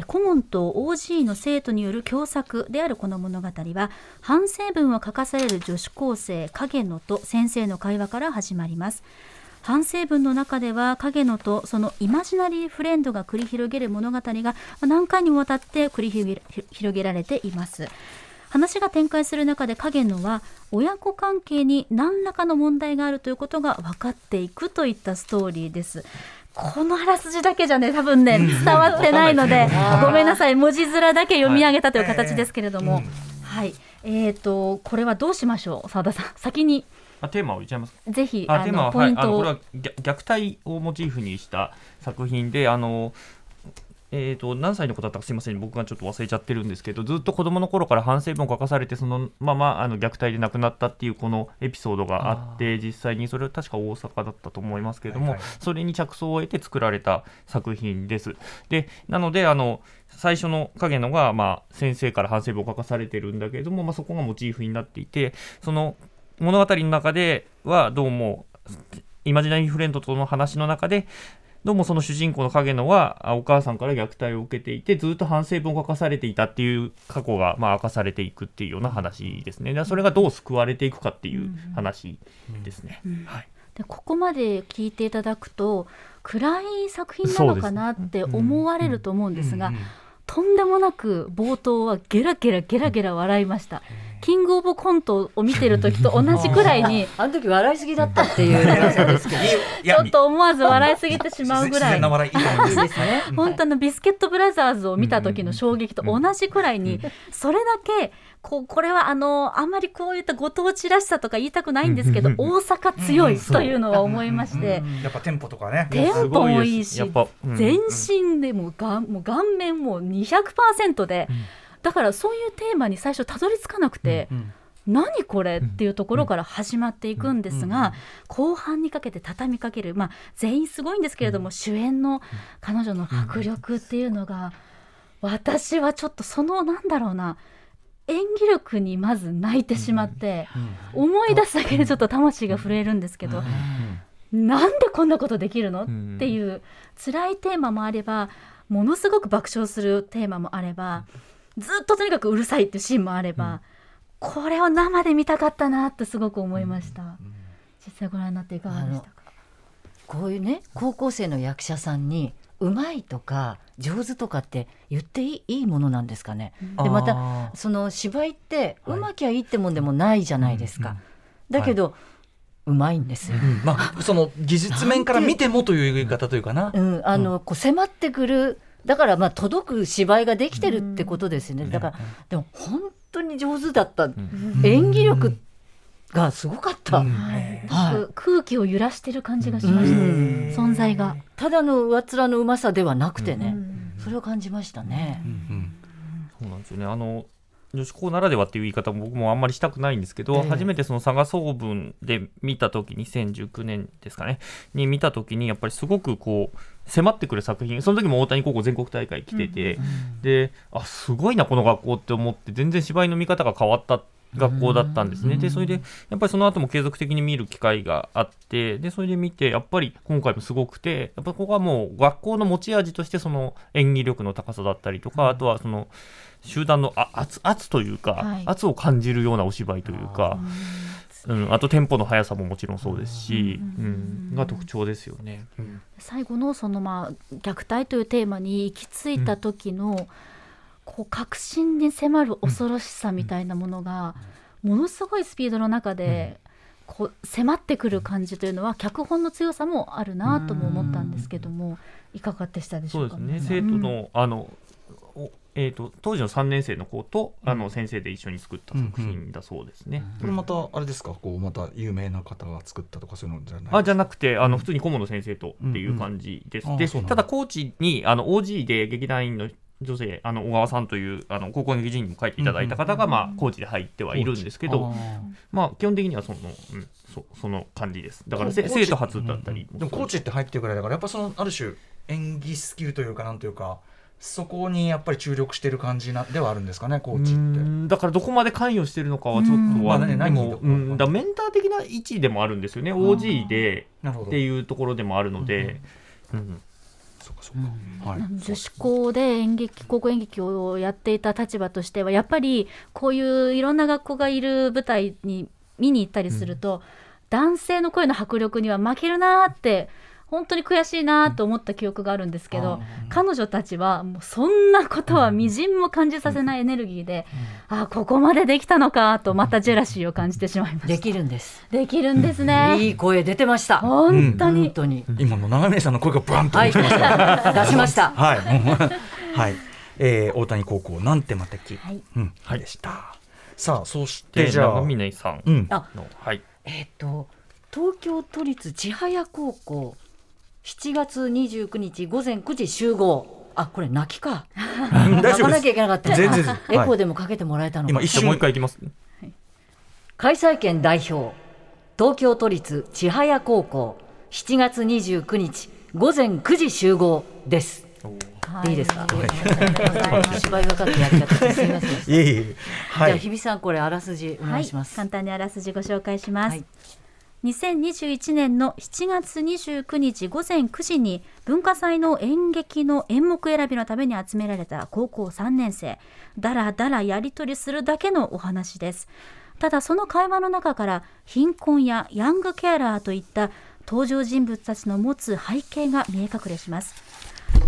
顧問と OG の生徒による共作であるこの物語は反省文を書かされる女子高生影野と先生の会話から始まります。反省文の中では影野とそのイマジナリーフレンドが繰り広げる物語が何回にもわたって繰り広げ広げられています。話が展開する中で影野は親子関係に何らかの問題があるということが分かっていくといったストーリーです。このあらすじだけじゃね多分ね伝わってないのでごめんなさい。文字面だけ読み上げたという形ですけれども。はい、えー、とこれはどうしましょう澤田さん。<laughs> 先に。あテーマを言っちゃいますぜひああテーマは、のポイントを、はいあのこれは虐虐待をモチーフにした作品であのえー、と何歳の子だったかすみません僕がちょっと忘れちゃってるんですけどずっと子供の頃から反省文を書かされてそのままあの虐待で亡くなったっていうこのエピソードがあって実際にそれは確か大阪だったと思いますけれども、はいはい。それに着想を得て作られた作品です。でなのであの最初の影野が、まあ、先生から反省文を書かされてるんだけれども、まあ、そこがモチーフになっていてその物語の中ではどうもイマジナリーフレンドとの話の中でどうもその主人公の影野はあお母さんから虐待を受けていてずっと反省文を書かされていたっていう過去がまあ明かされていくっていうような話ですね。でそれがどう救われていくかっていう話ですね。はい。でここまで聞いていただくと暗い作品なのかなって思われると思うんですが、とんでもなく冒頭はゲラゲラゲラゲラ笑いました。キングオブコントを見てる時と同じくらいに <laughs> あの時笑いすぎだったっていう。噂ですけど。い <laughs> ちょっと思わず笑いすぎてしまうぐら <laughs> い。本当のビスケットブラザーズを見た時の衝撃と同じくらいにそれだけこうこれはあのあんまりこういったご当地らしさとか言いたくないんですけど大阪強いというのは思いまして。やっぱテンポとかね。テンポもいいし全身でもがもう顔面も200%でだからそういうテーマに最初たどり着かなくて。うん何これっていうところから始まっていくんですが、後半にかけて畳みかける、まあ、全員すごいんですけれども、主演の彼女の迫力っていうのが、私はちょっとそのなんだろうな演技力にまず泣いてしまって、思い出すだけでちょっと魂が震えるんですけど、なんでこんなことできるの？っていう辛いテーマもあればものすごく爆笑するテーマもあればずっととにかくうるさいっていうシーンもあれば、これを生で見たかったなってすごく思いました、実際ご覧になっていかがでしたか？こういうね高校生の役者さんにうまいとか上手とかって言っていいいいものなんですかね？でまたあその芝居ってうまきゃいいってもんでもないじゃないですか。だけど、うまいんですよ。ーまあその技術面から見てもという言い方というかな。うん、あの、こう迫ってくるだからまあ届く芝居ができてるってことですよね。だからでも本当に上手だった。演技力がすごかった。うん。はい。空気を揺らしてる感じがしました、存在が。ただの上っ面のうまさではなくてね、うん。それを感じましたね。うん。そうなんですよね。あの女子校ならではっていう言い方も僕もあんまりしたくないんですけど、ええ。初めてその佐賀総文で見た時2019年ですかね。に見た時にやっぱりすごくこう迫ってくる作品。その時も大谷高校全国大会来てて、であすごいなこの学校って思って全然芝居の見方が変わった学校だったんですね。でそれでやっぱりその後も継続的に見る機会があってでそれで見てやっぱり今回もすごくてやっぱここはもう学校の持ち味としてその演技力の高さだったりとか、あとはその集団のあ圧圧というか、はい。圧を感じるようなお芝居というか、うん、あとテンポの速さももちろんそうですし、うん。が特徴ですよね。最後のそのまあ虐待というテーマに行き着いた時の、こう確信に迫る恐ろしさみたいなものが、ものすごいスピードの中で、こう迫ってくる感じというのは脚本の強さもあるなとも思ったんですけども、いかがでしたでしょうか？そうですね。生徒の,、あのおえー、と当時の3年生の子と、あの先生で一緒に作った作品だそうですね。これまたあれですか？こうまた有名な方が作ったとかそういうのじゃないあじゃなくてあの普通に顧問の先生とっていう感じです。でうん。うんあそうなんだ。ただコーチにあの OG で劇団員の女性あの小川さんというあの高校劇人にも書いていただいた方が、まあ、コーチで入ってはいるんですけど、まあ、基本的にはその,、うん、そその感じです。だから生徒初だったりでもコーチって入ってるぐらいだからやっぱそのある種演技スキルというかなんというかそこにやっぱり注力してる感じなではあるんですかねコーチうって。んだからどこまで関与してるのかはちょっとは、まあねで何とか。もうん。だメンター的な位置でもあるんですよね。OG でっていうところでもあるので、うんそうかそうか、はい。女子校で演劇高校演劇をやっていた立場としてはやっぱりこういういろんな学校がいる舞台に見に行ったりすると、男性の声の迫力には負けるなーって本当に悔しいなと思った記憶があるんですけど、彼女たちはもうそんなことはみじんも感じさせないエネルギーで、ああここまでできたのかとまたジェラシーを感じてしまいました。できるんです。できるんですね、いい声出てました。本当に、本当に。今の長峰さんの声がブランとはい、出した、出しました。はい、<laughs> はい、えー、大谷高校なんて魔的、はい。うん、はい。でした。さあ、そしてでじゃあ、長峰さんうん、あの、はい。えっ、と東京都立千早高校7月29日午前9時集合。あ、これ泣きか。<laughs> 大泣かなきゃ。いけなかった。全然エコーはいでもかけてもらえたのか。今一じゃあもう瞬一回いきます開催県代表東京都立千早高校7月29日午前9時集合です。でいいですか？芝居がかってやっちゃってすみません。いえいえ、はじゃあい、日比さんこれあらすじお願いします。簡単にあらすじご紹介します、はい2021年の7月29日午前9時に文化祭の演劇の演目選びのために集められた高校3年生だらだらやり取りするだけのお話です。ただその会話の中から貧困やヤングケアラーといった登場人物たちの持つ背景が見え隠れします。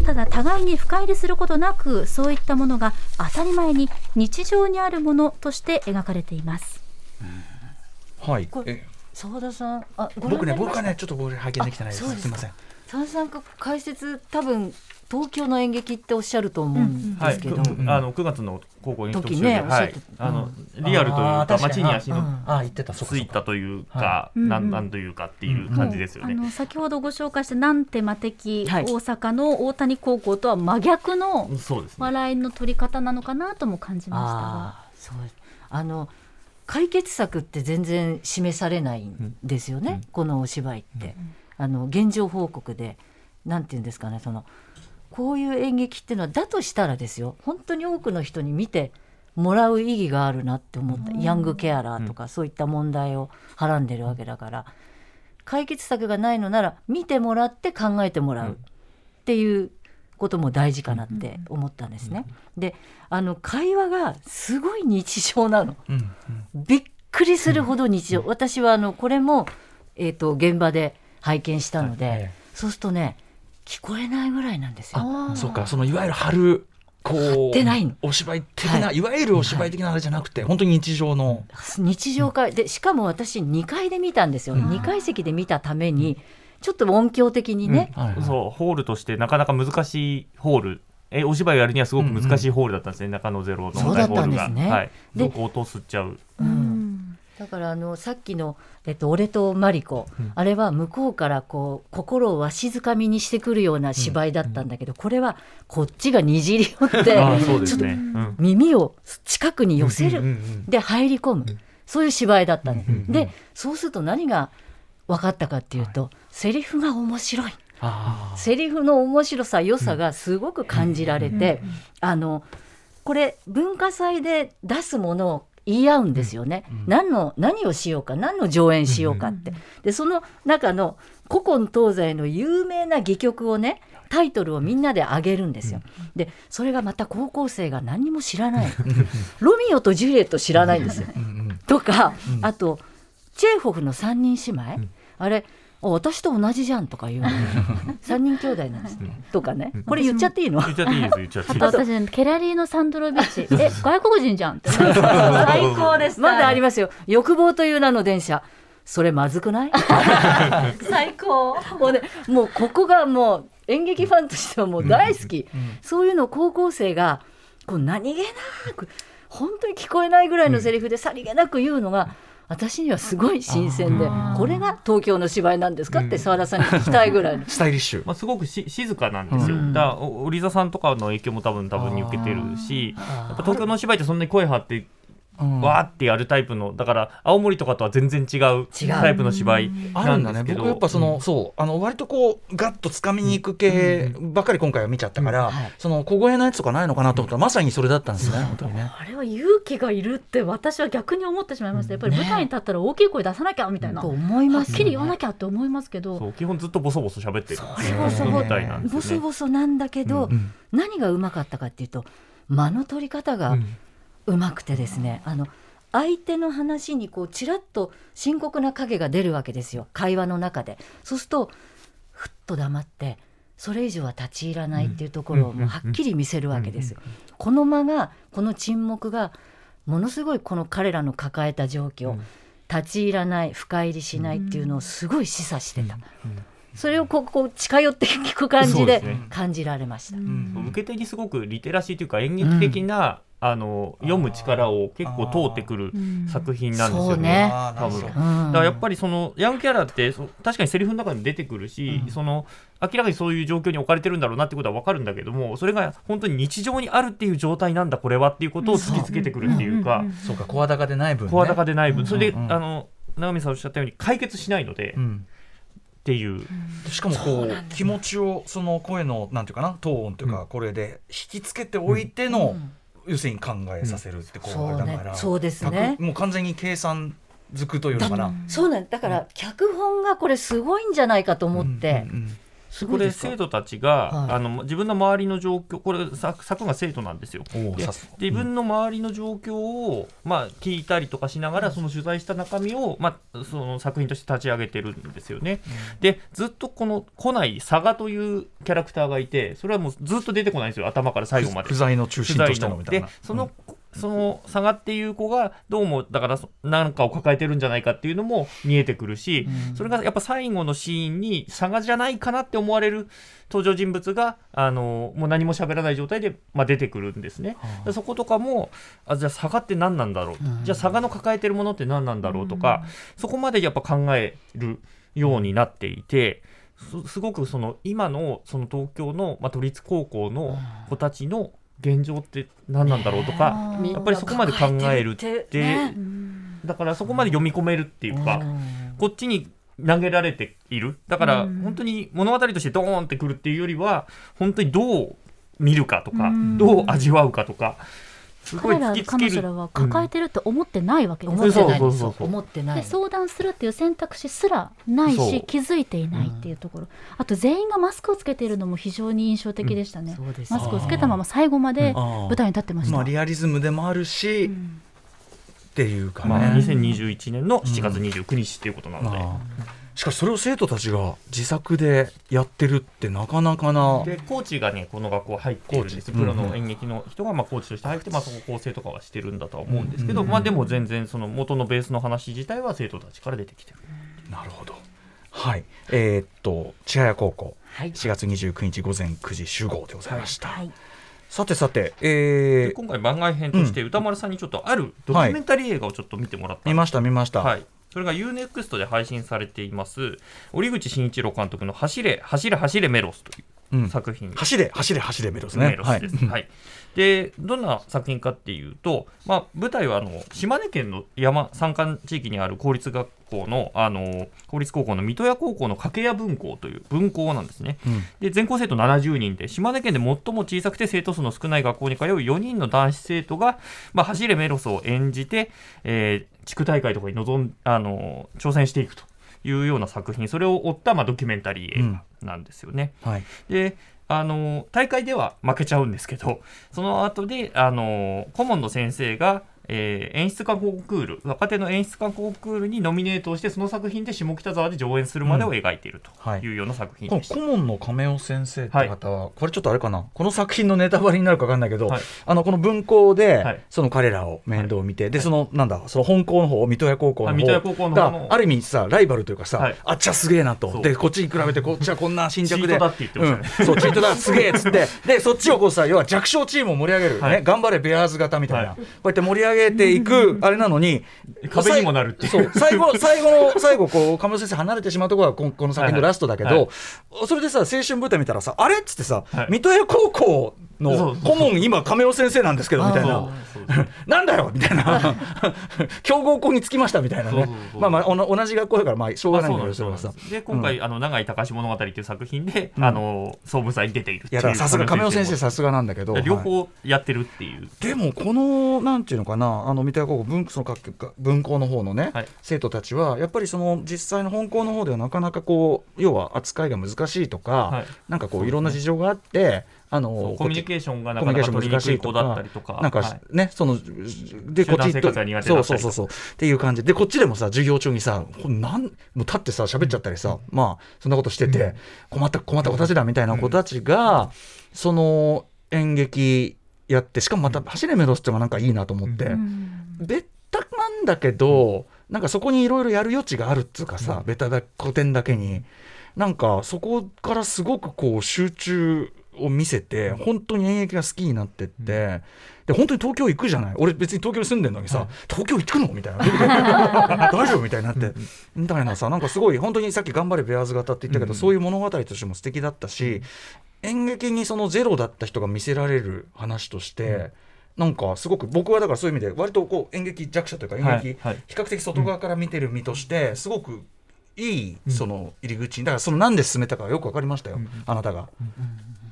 ただ互いに深入りすることなくそういったものが当たり前に日常にあるものとして描かれています。はい。これえ澤田さんあ僕ね僕はねちょっと僕拝見できてないです。すか。すいません。澤田さんが解説多分東京の演劇っておっしゃると思うんはい、ですけど、くあの9月の高校演劇特集時で、はい。ねおっしゃって、あのうん。リアルというか街に足のついたというはか、い。うんうん。なんなんというかっていう感じですよね。あの先ほどご紹介したなんて魔的、はい。大阪の大谷高校とは真逆の。笑いの取り方なのかなとも感じましたが。そうあの解決策って全然示されないんですよね、このお芝居って、あの現状報告でなんていうんですかねそのこういう演劇っていうのはだとしたらですよ本当に多くの人に見てもらう意義があるなって思った、ヤングケアラーとかそういった問題をはらんでるわけだから解決策がないのなら見てもらって考えてもらうっていうことも大事かなって思ったんですね。であの会話がすごい日常なの。うんびっくりするほど日常、私はあのこれも、えー、と現場で拝見したので、はいえそうするとね聞こえないぐらいなんですよ。あそうかそのいわゆる春こうってない。のお芝居的な、、はい。わゆるお芝居的なあれじゃなくて、本当に日常の。日常会でしかも私2階で見たんですよ、2階席で見たためにちょっと音響的にね、はいはい。そうホールとしてなかなか難しいホール。えお芝居をやるにはすごく難しいホールだったんですね、中野ゼロのそうだった大ホールが、んですねはい、すでごく音を吸っちゃう。うん。だからあのさっきの、えっと「俺とマリコ」あれは向こうからこう心をわしづかみにしてくるような芝居だったんだけど、これはこっちがにじり寄ってああそうでちょっとすね、うん。耳を近くに寄せる、うんうんうんで入り込む、そういう芝居だったの、でそうすると何が分かったかっていうと、セリフが面白い。あセリフの面白さ良さがすごく感じられて、あのこれ文化祭で出すものを言い合うんですよね、何の何をしようか何の上演しようかって、でその中の古今東西の有名な戯曲をねタイトルをみんなで挙げるんですよ。でそれがまた高校生が何にも知らない。ロミオとジュリエット知らないんですよ。とか、あとチェーホフの三人姉妹、あれあ私と同じじゃんとか言うの。<laughs> 三人兄弟なんです、とかね。これ言っちゃっていいの？言っちゃっていいです言っちゃっていいあです。<laughs> と私ケラリーのサンドロビッチ。<laughs> え外国人じゃんって。最高でした。まだありますよ。欲望という名の電車。それまずくない？最高。もうねもうここがもう演劇ファンとしてはもう大好き、そういうのを高校生がこう何気なく本当に聞こえないぐらいのセリフでさりげなく言うのが、私にはすごい新鮮でこれが東京の芝居なんですか？って澤田さんに聞きたいぐらいの。<laughs> スタイリッシュ。まあ、すごくし静かなんですよ、うん。だからお織座さんとかの影響も多分多分に受けてるしやっぱ東京の芝居ってそんなに声張ってうんわーってやるタイプのだから青森とかとは全然違うタイプの芝居あるん。だねなんですけど。僕やっぱその、そう。あの割とこうガッと掴みに行く系ばっかり今回は見ちゃったから、その小声のやつとかないのかなと思ったらまさにそれだったんですね。本当にね。あれは勇気がいるって私は逆に思ってしまいました。やっぱり舞台に立ったら大きい声出さなきゃみたいな、と思いはっますきり言わなきゃって思いますけど。そう基本ずっとボソボソ喋ってる。ボソボソなんですボよね。ソボソなんだけど、ん。何がうまかったかっていうと間の取り方がうまくてですね、あの相手の話にこうちらっと深刻な影が出るわけですよ。会話の中で。そうするとふっと黙ってそれ以上は立ち入らないっていうところをもうはっきり見せるわけです。よ。この間がこの沈黙がものすごいこの彼らの抱えた状況、立ち入らない深入りしないっていうのをすごい示唆してた。それをこうこう近寄って聞く感じで感じられました。受け手にすごくリテラシーというか演劇的な、あの読む力を結構通ってくる作品なんですよね。そうね。あーなるほど。多分うんだからやっぱりそのヤングキャラってそ確かにセリフの中にも出てくるし、その明らかにそういう状況に置かれてるんだろうなってことは分かるんだけどもそれが本当に日常にあるっていう状態なんだこれはっていうことを突きつけてくるっていうかそうか声高でない分ね。声高でない分。それで、うん。うんあの直美さんおっしゃったように解決しないので、っうん。ていう。しかもこう気持ちをその声のなんていうかなトーンというか、これで引きつけておいての、要するに考えさせるってこう、だからそうですね。逆もう完全に計算づくというのかな。そうなんだ。から脚本がこれすごいんじゃないかと思って、うんうんこれ生徒たちが、はい。あの自分の周りの状況これ作作が生徒なんですよ。自分の周りの状況を、まあ、聞いたりとかしながらその取材した中身を、まあ、その作品として立ち上げてるんですよね。でずっとこの来ない佐賀というキャラクターがいてそれはもうずっと出てこないんですよ頭から最後まで。不。在の中心としてのみたいでなその、その佐賀っていう子がどうもだからそなんかを抱えてるんじゃないかっていうのも見えてくるし、それがやっぱ最後のシーンに佐賀じゃないかなって思われる登場人物があのもう何も喋らない状態で、まあ、出てくるんですね。でそことかもあじゃあ佐賀って何なんだろう、じゃあ佐賀の抱えてるものって何なんだろうとか、そこまでやっぱ考えるようになっていて。すすごくその今のその東京の、まあ、都立高校の子たちの現状って何なんだろうとか、みんなやっぱりそこまで考えるってね。だからそこまで読み込めるっていうか、うん。こっちに投げられている。だからうん。本当に物語としてドーンってくるっていうよりは本当にどう見るかとか、うん。どう味わうかとか彼ら彼女らは抱えてるって思ってないわけです思よ。ねってないんですよそう。そうそうそう。思ってない。で相談するっていう選択肢すらないし気づいていないっていうところ、あと全員がマスクをつけているのも非常に印象的でしたね、そうです。マスクをつけたまま最後まで舞台に立ってました、まあリアリズムでもあるし、うん。っていうかね、まあ、2021年の7月29日っていうことなので。しかしそれを生徒たちが自作でやってるってなかなかな。でコーチがねこの学校入ってるんです。プロの演劇の人がまあコーチとして入って、まあ、そこ構成とかはしてるんだとは思うんですけど、まあ、でも全然その元のベースの話自体は生徒たちから出てきてる。なるほど。はい。えーっと千早高校。はい。4月29日午前9時集合でございました、はい。さてさてえーで今回番外編として歌丸さんにちょっとあるドキュメンタリー映画をちょっと見てもらったんです。見ました見ました、はい、それが UNEXT で配信されています。折口慎一郎監督の走れ走れ走れメロスという。うん。作品。走れ走れ走れメロスね。メロスです。はい。でどんな作品かっていうと、まあ、舞台はあの島根県の山山間地域にある公立学校のあの公立高校の水戸屋高校の掛屋分校という分校なんですね。うん。で全校生徒70人で島根県で最も小さくて生徒数の少ない学校に通う4人の男子生徒が、まあ、走れメロスを演じて、えー地区大会とかに臨んあの挑戦していくというような作品それを追った、まあ、ドキュメンタリー映画なんですよね。はいであの大会では負けちゃうんですけどその後であの顧問の先生が、えー演出家コンクール若手の演出家コンクールにノミネートをしてその作品で下北沢で上演するまでを描いているはい。というような作品このでした。顧問の亀尾先生って方は、これちょっとあれかな？この作品のネタバレになるか分かんないけど、はい。あのこの文校で、はい。その彼らを面倒見て、でそのなんだその本校の方水戸屋高校の方はい水戸屋高校の方のがある意味さライバルというかさ、はい。あっちはすげえなと。でこっちに比べてこっちはこんな新着で。チートだって言ってましたね。うん、そうチートだすげえっつって。でそっちをこうさ要は弱小チームを盛り上げる、はい。ね頑張れベアーズ型みたいな、はい。こうやって盛り上げていくあれなのに壁にもなるっていう。最後最後の最後こう亀尾先生離れてしまうところがこのこの作品のラストだけど、はい。はい。それでさ青春舞台見たらさあれっつってさ、はい。水戸屋高校の顧問今亀尾先生なんですけどみたいな。<laughs> なんだよみたいな。強豪校につきましたみたいなね。まあまあ同じ学校だからまあしょうがないんだけどさ。で今回、あの長井隆物語っていう作品で、あの総務祭に出ているいういやさすが亀尾先生さすがなんだけど両はい。方やってるっていう、でもこのなんていうのかなあの三田高校文その各文校の方のね、はい。生徒たちはやっぱりその実際の本校の方ではなかなかこう要は扱いが難しいとか、はい。なんかこういろんな事情があってあのコミュニケーションがなかなかション難しいと取りにくい子だったかりとか。なんかはい。ね、そのでこっち集団生活が苦手そうそうそうそう。っていう感じ。でこっちでもさ授業中にさなんもう立ってさ喋っちゃったりさ、まあそんなことしてて、困った困った子たちだみたいな子たちが、その演劇やってしかもまた走れメロスっていうのがなんかいいなと思って、うん。別タなんだけど、なんかそこにいろいろやる余地があるっていうかさ、ベタだ古典だけに。なんかそこからすごくこう集中を見せて本当に演劇が好きになってって、で本当に東京行くじゃない。俺別に東京に住んでるのにさ、東京行くのみたいな。<laughs> 大丈夫みたいになって、みたいなさなんかすごい本当にさっき「頑張れベアーズ型」って言ったけど、そういう物語としても素敵だったし、演劇にそのゼロだった人が見せられる話として、なんかすごく僕はだからそういう意味で割とこう演劇弱者というか演劇、比較的外側から見てる身としてすごくいいその入り口。にだからそのなんで進めたかよく分かりましたよ、あなたが。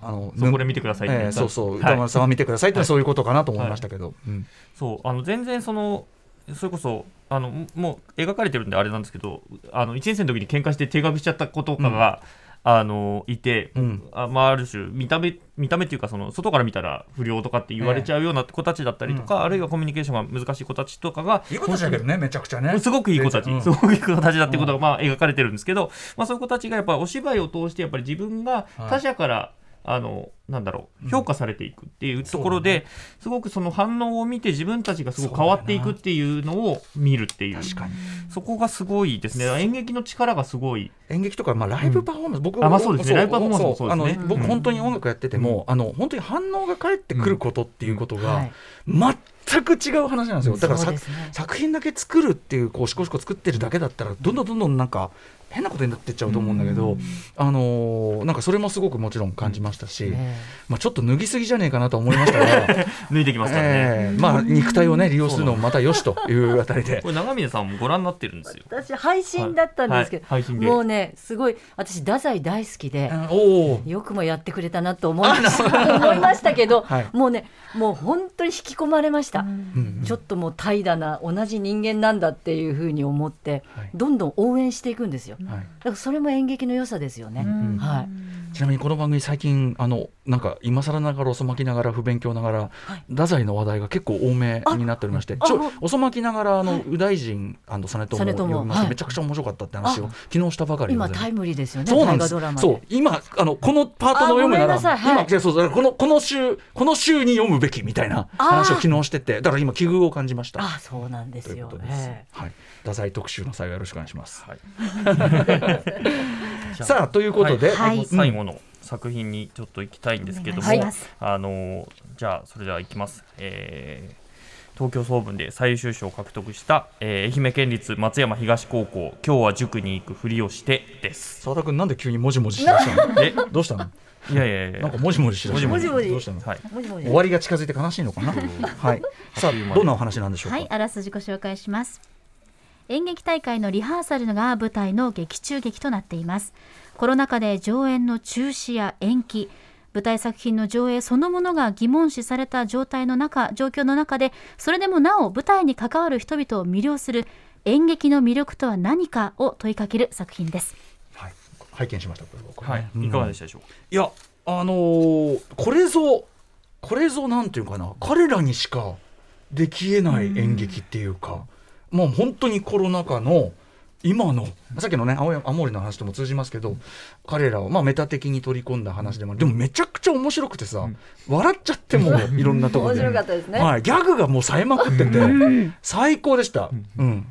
あのそうこれ見てくださいってえ言った。えそうそう、はい。歌丸さんは見てくださいってのはそういうことかなと思いましたけど、うん。そうあの全然そのそれこそあのもう描かれてるんであれなんですけどあの1年生の時に喧嘩して定額しちゃった子とかが、あのいて、うん。あまあ、ある種見た目見た目っていうかその外から見たら不良とかって言われちゃうような子たちだったりとか、あるいはコミュニケーションが難しい子たちとかがいい子たちだけどねめちゃくちゃね。すごくいい子たち、うん。すごくいい子たちだってことがまあ描かれてるんですけど、まあ、そういう子たちがやっぱお芝居を通してやっぱり自分が他者から、あのなんだろう評価されていくっていうところで、すごくその反応を見て自分たちがすごく変わっていくっていうのを見るっていうそこがすごいですね。演劇の力がすごい。演劇とか、まあ、ライブパフォーマンス、僕あまあそうですね。ライブパフォーマンスもそうですね。僕、うん。本当に音楽やってても、あの本当に反応が返ってくることっていうことが、はい。全く違う話なんですよ。だからね。作品だけ作るっていうこうしこしこ作ってるだけだったらどんどんどんどんなんか変なことになってっちゃうと思うんだけど、あのーなんかそれもすごくもちろん感じましたし、え。まあ、ちょっと脱ぎすぎじゃねえかなと思いましたが、<laughs> 抜いてきますからね、えーまあ、肉体をね利用するのもまたよしというあたりで。こ。れ長峰さんもご覧になってるんですよ。私配信だったんですけど、はい。はい配信でもうねすごい私太宰大好きで、おおよくもやってくれたなと思いました思いましたけど、はい。もうねもう本当に引き込まれました、うん。ちょっともう怠惰な同じ人間なんだっていうふうに思って、はい。どんどん応援していくんですよ、だはい。からそれも演劇の良さですよね、んはい。ちなみにこの番組最近あのなんか今更ながら遅まきながら不勉強ながら、太宰の話題が結構多めになっておりましてちょあ遅まきながらあの、右大臣実朝を実朝。読みまして、はい。めちゃくちゃ面白かったって話を昨日したばかり今タイムリーですよねそうなんです。大河ドラマで。そう。今あのこのパートの読むならこのこの週この週に読むべきみたいな話を昨日しててだから今奇遇を感じました。あそうなんですよはい。太宰特集の際はよろしくお願いします、はい <laughs> <laughs> さあということで、はい。うん最後の作品にちょっと行きたいんですけども、あのじゃあそれでは行きます、えー東京総文で最優秀賞を獲得した、えー愛媛県立松山東高校今日は塾に行くふりをしてです。澤田君なんで急にもじもじしだしたの？え？どうしたの？いやいやいや。なんかもじもじしだしたの？もじもじ。どうしたのはい。終わりが近づいて悲しいのかな？はい。さあどんなお話なんでしょうか、はい、あらすじご紹介します。演劇大会のリハーサルが舞台の劇中劇となっています。コロナ禍で上演の中止や延期、舞台作品の上映そのものが疑問視された状態の中、状況の中で、それでもなお舞台に関わる人々を魅了する演劇の魅力とは何かを問いかける作品です。はい、拝見しましたこれ僕はい。うん。いかがでしたでしょうか、いやあのーこれぞこれぞなんていうかな。彼らにしかできえない演劇っていうか、もう本当にコロナ禍の今のさっきのね青森の話とも通じますけど彼らをまあメタ的に取り込んだ話でもでもめちゃくちゃ面白くてさ、笑っちゃってもいろんなところで。面白かったですね。はい、ギャグがもう冴えまくってて、最高でした、うん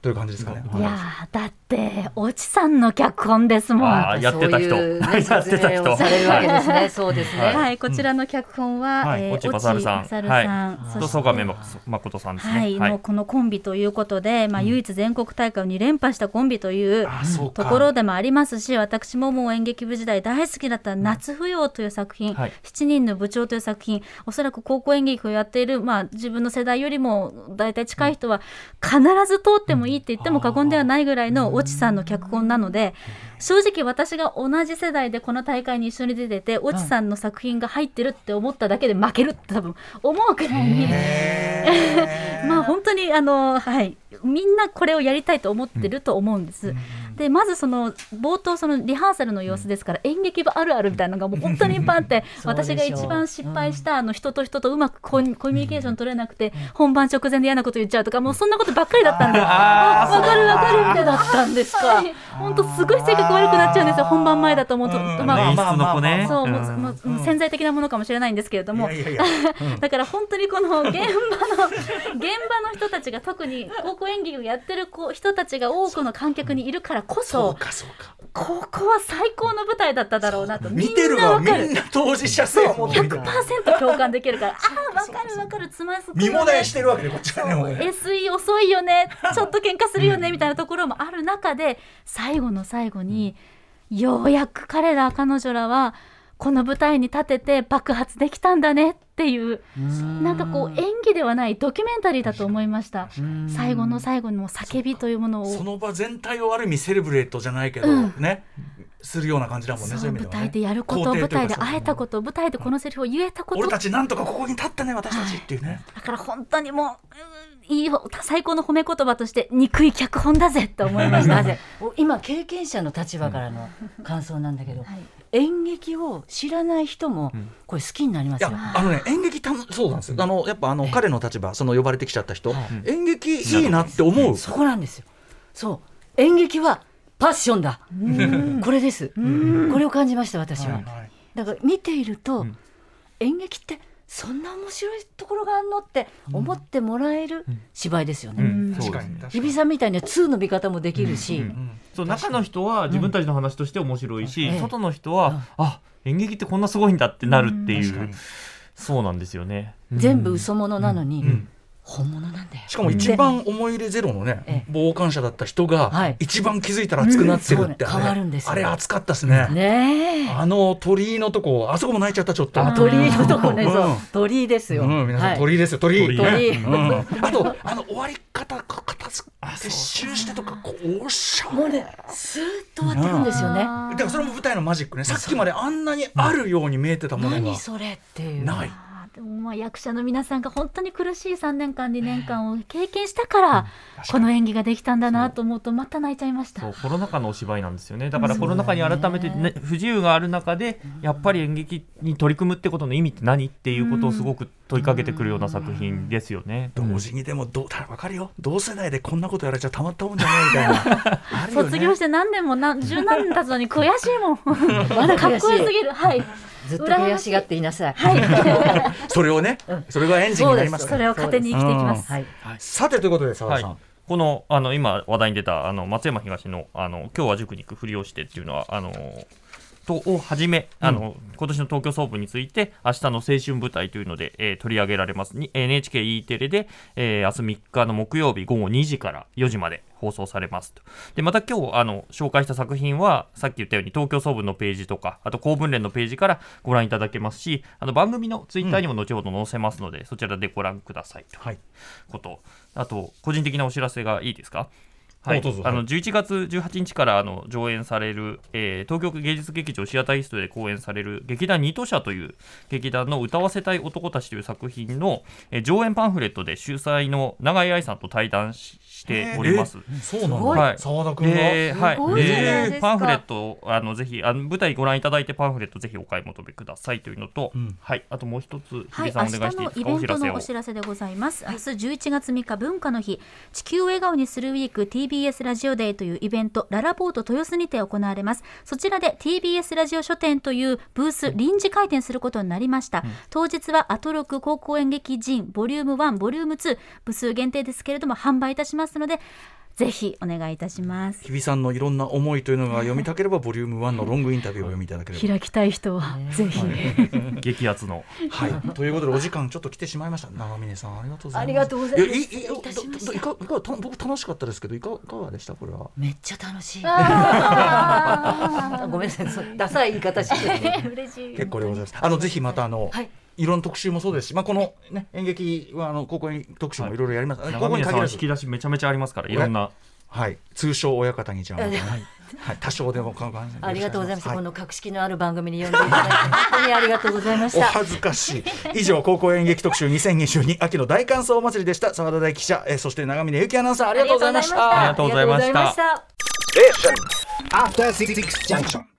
という感じですかね。い。やーだって越智さんの脚本ですもん。やってた人。そういうね <laughs> やってた人。されるわけですね。そうですね、はい、こちらの脚本は、越智勝さん。さんはい。そしてと曽我部誠さんですね。はい、もうこのコンビということで、まあ、唯一全国大会を2連覇したコンビというあそうか。ところでもありますし私ももう演劇部時代大好きだった「夏舞踊」という作品、はい。7人の部長という作品おそらく高校演劇をやっている、まあ、自分の世代よりも大体近い人は必ず通ってもいいって言っても過言ではないぐらいの越智さんの脚本なので正直私が同じ世代でこの大会に一緒に出てて越智さんの作品が入ってるって思っただけで負けるって多分思うくらいに。<laughs> まあ本当にあのはい。みんなこれをやりたいと思ってると思うんです。でまずその冒頭そのリハーサルの様子ですから、演劇部あるあるみたいなのがもう本当にいっぱいあって <laughs> 私が一番失敗したあの人と人とうまくコミュニケーション取れなくて、本番直前で嫌なこと言っちゃうとかもうそんなことばっかりだったんであわかるわかるみたいなだったんですか、はい本当すごい性格悪くなっちゃうんですよ本番前だと思うと、まあ演出の子ねそう、もううんもう潜在的なものかもしれないんですけれども、いやいやいや。<laughs> だから本当にこの現場の現場の人たちが特に高校演劇をやってる子人たちが多くの観客にいるからこそここは最高の舞台だっただろうなと。見てるわみんな当事者性を持って見てる100%共感できるから。<laughs> ああ分かる分かる。つまずく見もだえしてるわけでこっちはね SE 遅いよね。ちょっと喧嘩するよねみたいなところもある中で最後の最後にようやく彼ら彼女らはこの舞台に立てて爆発できたんだねっていうなんかこう演技ではないドキュメンタリーだと思いました。最後の最後の叫びというものを。その場全体をある意味セレブレートじゃないけど、うん。ね。するような感じだもんね。そう舞台でやること、舞台で会えたこと舞台でこのセリフを言えたこと。俺たちなんとかここに立ったね私たちっていうね。だから本当にもううんいいよ最高の褒め言葉として憎い脚本だぜと思いました。<laughs> なぜ今経験者の立場からの感想なんだけど、演劇を知らない人もこれ好きになりますよ。いやあのね演劇たのそうなんですよ。あのやっぱあの彼の立場その呼ばれてきちゃった人、演劇いいなって思う。そこなんですよ。そう演劇はパッションだ。これです。これを感じました私は。はいだから見ていると、演劇ってそんな面白いところがあんのって思ってもらえる芝居ですよね。うん確かに確かに。日比さんみたいに2の見方もできるし、そう中の人は自分たちの話として面白いし、うん。外の人は、あ演劇ってこんなすごいんだってなるっていう、そうなんですよね。全部嘘物なのに、ん本物なんだよ。しかも一番思い入れゼロのねええ傍観者だった人がはい一番気づいたら熱くなってるってあれ熱かったですね。ねえ。あの鳥居のとこあそこも泣いちゃったちょっと。鳥居のとこね、鳥居ですよ。うん、皆さん、はい鳥居ですよ、鳥居。うん、あと、あの終わり方、こう片付け、撤収してとか、こう、おっしゃ。もうね、スーッと終わってくんですよね。だから、それも舞台のマジックね、さっきまであんなにあるように見えてたものが何。それっていう。ない。でもまあ役者の皆さんが本当に苦しい3年間2年間を経験したからこの演技ができたんだなと思うとまた泣いちゃいました。そうコロナ禍のお芝居なんですよね。だからコロナ禍に改めて、ね、不自由がある中でやっぱり演劇に取り組むってことの意味って何っていうことをすごく問いかけてくるような作品ですよね。同時にでも、どう、わかるよ。同世代でこんなことやられちゃたまったもんじゃないみたいな。<laughs> あるよね。卒業して何年も何十何年経つのに悔しいもん。<laughs> <laughs> まだかっこよすぎる。はいずっと悔しがっていなさい。はい <laughs> それをね、それがエンジンになりますから。それを糧に生きていきますはい。さて、ということで、澤はい田さん。、このあの今話題に出たあの松山東のあの今日は塾に行くふりをしてっていうのはあのとをはじめあの、今年の東京総部について明日の青春舞台というので、えー取り上げられます。に NHKE テレで、えー明日3日の木曜日午後2時から4時まで放送されますと。でまた今日あの紹介した作品はさっき言ったように東京総部のページとかあと公文連のページからご覧いただけますしあの番組のツイッターにも後ほど載せますので、そちらでご覧くださいと。はい。こと。あと個人的なお知らせがいいですか？はい。あのはい。11月18日からあの上演される、えー東京芸術劇場シアターイーストで公演される劇団ニト社という劇団の歌わせたい男たちという作品の、えー上演パンフレットで主催の永井愛さんと対談ししております。えそうなん。はい。澤田君が？で、はい、すごいじゃないですか。でパンフレットをあのぜひあの舞台ご覧いただいてパンフレットぜひお買い求めくださいというのと、ん。はい、あともう一つはい、日比さん明お願いしていいです日のイベントのお知らせでございます。明日11月3日文化の日、地球を笑顔にするウィーク TBS ラジオデーというイベント、ララポート豊洲にて行われます。そちらで TBS ラジオ書店というブース臨時開店することになりました。当日はアトロク高校演劇人ボリューム1、ボリューム2、部数限定ですけれども販売いたしますので、ぜひお願いいたします。日比さんのいろんな思いというのが読みたければ、ボリューム1のロングインタビューを読みいただければ。開きたい人はぜひ。<laughs> 激アツのはい、<laughs> ということでお時間ちょっと来てしまいました長峰さんありがとうございますありがとうございますやいいいいかいかた僕楽しかったですけどいかいかがでしたこれは？めっちゃ楽しい。<laughs> ごめんなさい、ダサい言い方して。嬉しい。結構でございます。あのぜひまたあの、はい。いろんな特集もそうですし、まあ、この、ね、演劇はあの高校演劇特集もい。ろいろやります、ここに限らず。は引き出しめちゃめちゃありますからいろんなはい、通称親方にじゃあ、はい。はい、多少でもかかありがとうございます。はこの格式のある番組に呼んでいただいて、本当にありがとうござい。ましおた。恥ずかしい。<laughs> 以上高校演劇特集2022秋の大感想祭りでした。澤田大記者、えーそして長峰由紀アナウンサーありがとうございました。ありがとうございました。ありがとうございました。After Six Junction.